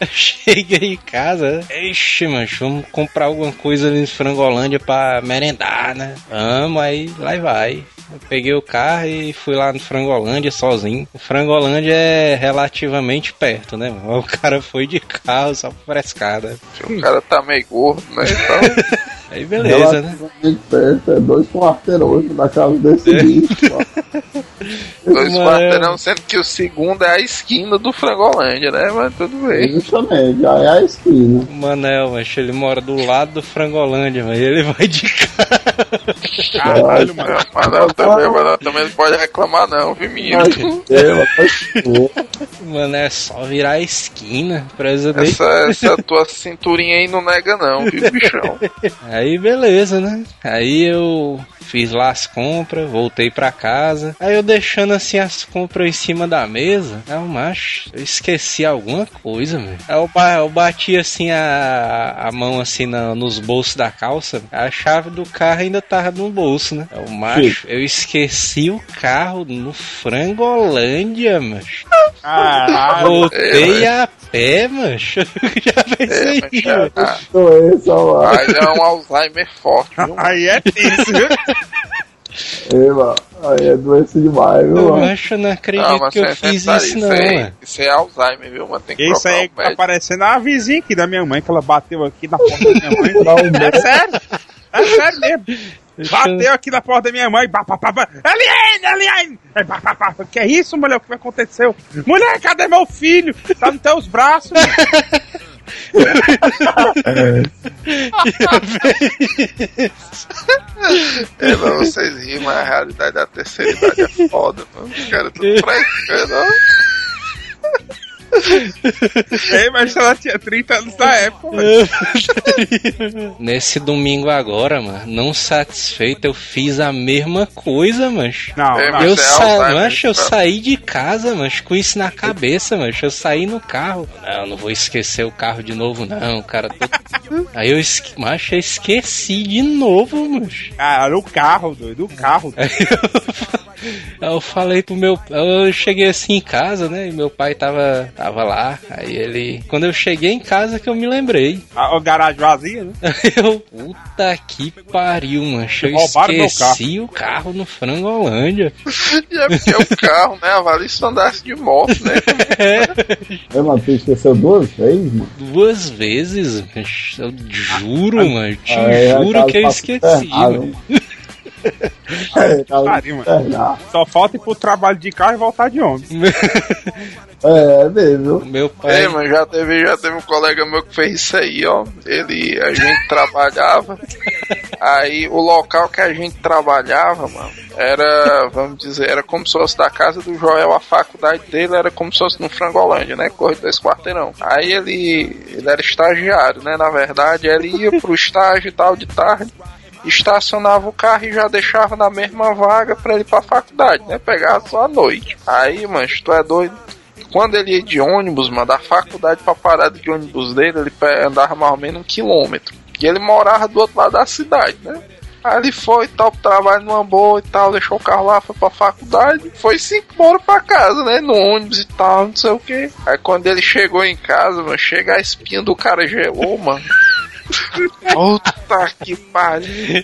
Cheguei em casa, ixi, mancho, vamos comprar alguma coisa ali em Frangolândia pra merendar, né? Vamos, aí lá e vai. Eu peguei o carro e fui lá no Frangolândia sozinho. O Frangolândia é relativamente perto, né? O cara foi de carro só pra frescada. O cara tá meio gordo, né? Então, Aí beleza, né? Perto, é dois quarteirões da casa desse bicho. ó. dois Mano. quarteirão, sendo que o segundo é a esquina do Frangolândia, né? Mas tudo bem. Justamente, aí é a esquina. O Manel, mancho, ele mora do lado do Frangolândia, mas ele vai de carro. Caralho, mano. Mas não, também, mas não, também não pode reclamar não, viu, menino? Mano, é só virar a esquina, presidente. Essa, essa tua cinturinha aí não nega não, viu, bichão? Aí beleza, né? Aí eu fiz lá as compras, voltei pra casa. Aí eu deixando assim as compras em cima da mesa. Aí o macho, eu esqueci alguma coisa, velho. Aí eu, eu bati assim a, a mão assim na- nos bolsos da calça. A chave do carro ainda tava no bolso, né? Aí o macho, eu esqueci o carro no Frangolândia, macho. Caralho. Voltei a pé, macho. Já pensei, É, mas já- Sou esse, ó lá. Aí é um Alzheimer forte, viu? Aí é tenso, viu? Ela, aí é doença demais, viu? Eu mano? acho, eu não acredito Não, que eu você fiz isso, isso, não, mano. isso é Alzheimer, viu? Mas tem que Isso aí o tá parecendo a vizinha aqui da minha mãe, que ela bateu aqui na porta da minha mãe. Um É sério? É sério mesmo. Bateu aqui na porta da minha mãe. Bah, bah, bah, bah. Eliane, Eliane! Aí, bah, bah, bah. Que é isso, mulher? O que aconteceu? Mulher, cadê meu filho? Tá nos teus braços. É, não, vocês riem, mas a realidade da terceira idade é foda, mano. Os caras tudo frescando. Ei, mas ela tinha 30 anos na época, mano. Nesse domingo agora, mano, não satisfeito, eu fiz a mesma coisa, mancho. Não, É, não. mas Eu, é sa mancho, eu saí de casa, mancho, com isso na cabeça, mancho. Eu saí no carro. Não, não vou esquecer o carro de novo, não, cara. Tô... Aí eu, esque... mancho, eu esqueci de novo, mancho. Cara, o carro, doido, o carro. Aí eu, eu falei pro meu. Eu cheguei assim em casa, né? E meu pai tava, tava lá. Aí ele. Quando eu cheguei em casa que eu me lembrei. A, a garagem vazia, né? Eu. Puta que pariu, mancho. Eu Roubaram meu esqueci o carro no Frangolândia. E é porque é o carro, né? Avalia se tu andasse de moto, né? É, mano, tu esqueceu duas vezes, mano? Duas vezes. Eu juro, mano. Te Aí, a juro que eu esqueci, ferrado, mano. É, Pariu, mano. é, Só falta ir pro trabalho de carro e voltar de ônibus. é, é mesmo. Meu pai. É, mas já teve, já teve um colega meu que fez isso aí, ó. Ele, a gente trabalhava. Aí o local que a gente trabalhava, mano, era, vamos dizer, era como se fosse da casa do Joel, a faculdade dele era como se fosse no Frangolândia, né? Corre dois quarteirão. Aí ele, ele era estagiário, né? Na verdade, ele ia pro estágio e tal de tarde. Estacionava o carro e já deixava na mesma vaga pra ele pra faculdade, né? Pegava só à noite. Aí, mancho, tu é doido? Quando ele ia de ônibus, mano, da faculdade pra parada de ônibus dele, ele andava mais ou menos um quilômetro. E ele morava do outro lado da cidade, né? Aí ele foi e tal, pro trabalho numa boa e tal, deixou o carro lá, foi pra faculdade, foi cinco embora pra casa, né? No ônibus e tal, não sei o que. Aí quando ele chegou em casa, mano, chega a espinha do cara gelou, mano. Puta que pariu.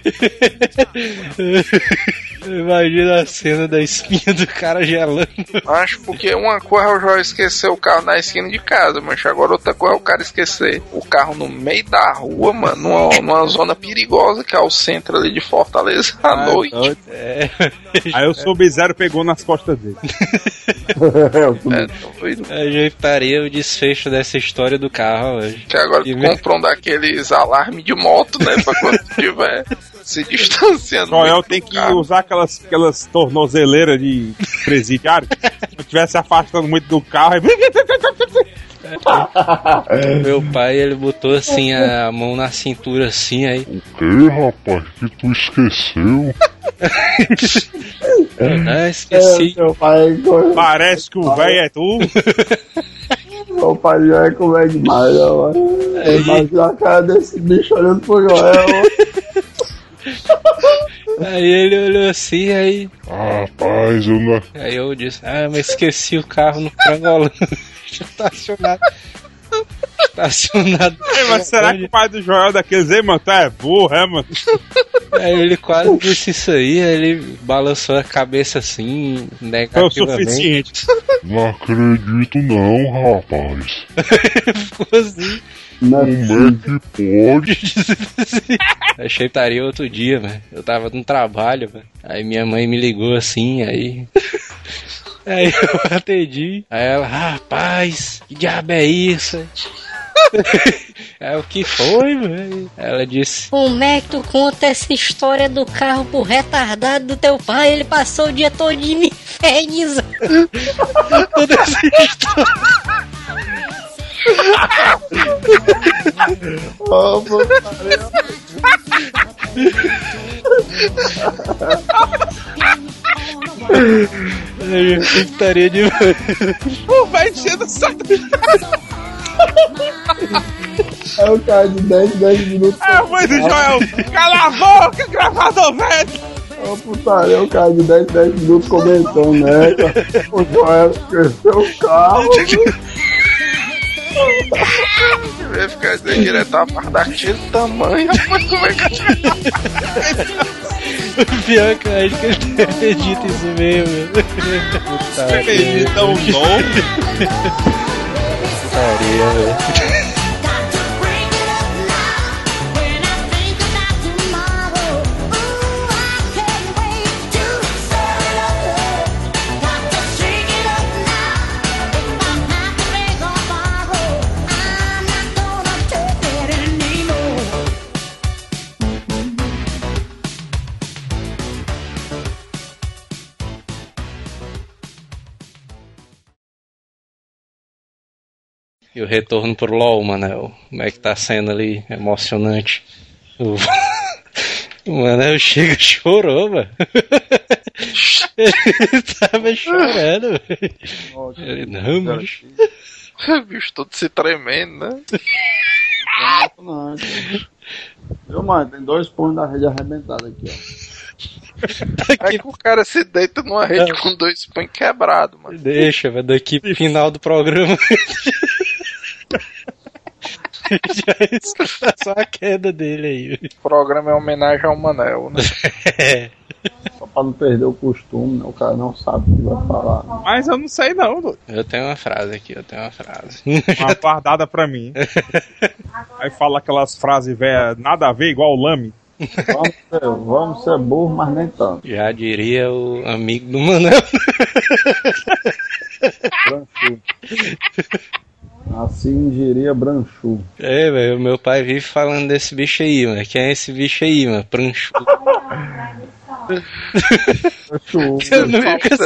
Imagina a cena da espinha do cara gelando. Acho porque uma coisa é o Joel esquecer o carro na esquina de casa, mas agora outra coisa é o cara esquecer o carro no meio da rua, mano, numa, numa zona perigosa que é o centro ali de Fortaleza à noite. É. Aí o Sub-Zero pegou nas costas dele. É, doido. Ajeitaria o desfecho dessa história do carro hoje. Que agora E compra um daqueles alarmes de moto, né? Pra quando tiver se distanciando. Muito tem que carro. usar aquelas, aquelas tornozeleiras de presidiário. Se não estivesse afastando muito do carro, aí... Meu pai, ele botou assim a mão na cintura assim, aí. Ei, rapaz, que tu esqueceu? Ah, esqueci. Meu pai, parece que o velho é tu. Meu pai já é como é demais, né, mano? Imagina a cara desse bicho olhando pro Joel. Aí ele olhou assim, aí. Rapaz, eu não. Aí eu disse, ah, mas esqueci o carro no frangolão. Estacionado. Estacionado. Ei, mas será que o pai do Joel é daqueles aí, mano? Tu é burro, é, mano? Aí ele quase disse isso aí, aí ele balançou a cabeça assim, Foi o negativamente. suficiente. Não acredito não, rapaz. Ficou assim. Não é Como é que pode? Achei que estaria outro dia, velho. Eu tava no trabalho, velho. Aí minha mãe me ligou assim, aí. Aí eu atendi. Aí ela, rapaz, que diabo é isso? Aí o que foi, velho? Ela disse, Como é que tu conta essa história do carro pro retardado do teu pai? Ele passou o dia todinho me infernizando. toda essa história. Putaria. Eu estaria de O velho enchendo o saco. É o cara de 10, 10 minutos. É mãe do Joel. Cala a boca, gravador velho. Ô, putaria, é o cara de 10, 10 minutos comentando, né? O Joel esqueceu o carro. Vai ficar dizendo direto a parte daquele tamanho, rapaz, como é que Pior que eu acho que ele deve dito isso mesmo. Puta Acredita o novo. putaria, velho. E o retorno pro LoL, Manel. Como é que tá sendo ali? Emocionante. O, o Manel chega e chorou, mano. Ele tava chorando, velho. Ele, não, bicho. O bicho todo se tremendo, né? Não, Viu, mano? Tem dois punhos da rede arrebentados aqui, ó. É que o cara se deita numa rede com dois pães quebrados, mano. Deixa, vai daqui final do programa. Só a queda dele aí. O programa é homenagem ao Manel, né? É. Só pra não perder o costume, né? O cara não sabe o que vai falar. Mas eu não sei não. Eu tenho uma frase aqui, eu tenho uma frase. Uma guardada pra mim. Aí fala aquelas frases velhas, nada a ver, igual o Lame. Vamos ser, vamos ser burro, mas nem tanto. Já diria o amigo do Manel. Assim diria Branchu. É, velho, meu pai vive falando desse bicho aí, mano. Quem é esse bicho aí, mano? Pranchu. Branchu. Eu nunca que é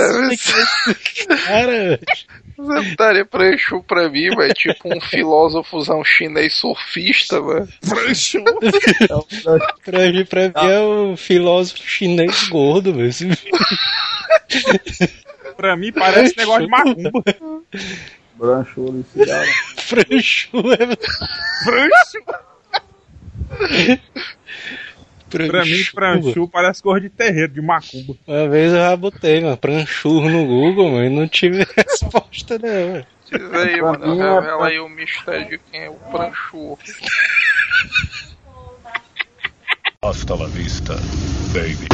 cara, velho. Você estaria pra Exu pra mim, velho, tipo um filósofozão chinês surfista, velho. É o Branchu. Pra mim, pra mim é o filósofo chinês gordo, velho. Pra mim parece negócio de macumba. Branchu ali se dá. Pranchu é. Pra mim, pranchu parece cor de terreiro, de macumba. Uma vez eu já botei, mano, pranchur no Google, mas não tive resposta, não, velho. Diz aí, Pra mano, é revela pra- aí o mistério de quem é o Pranchu. Hasta la vista, baby.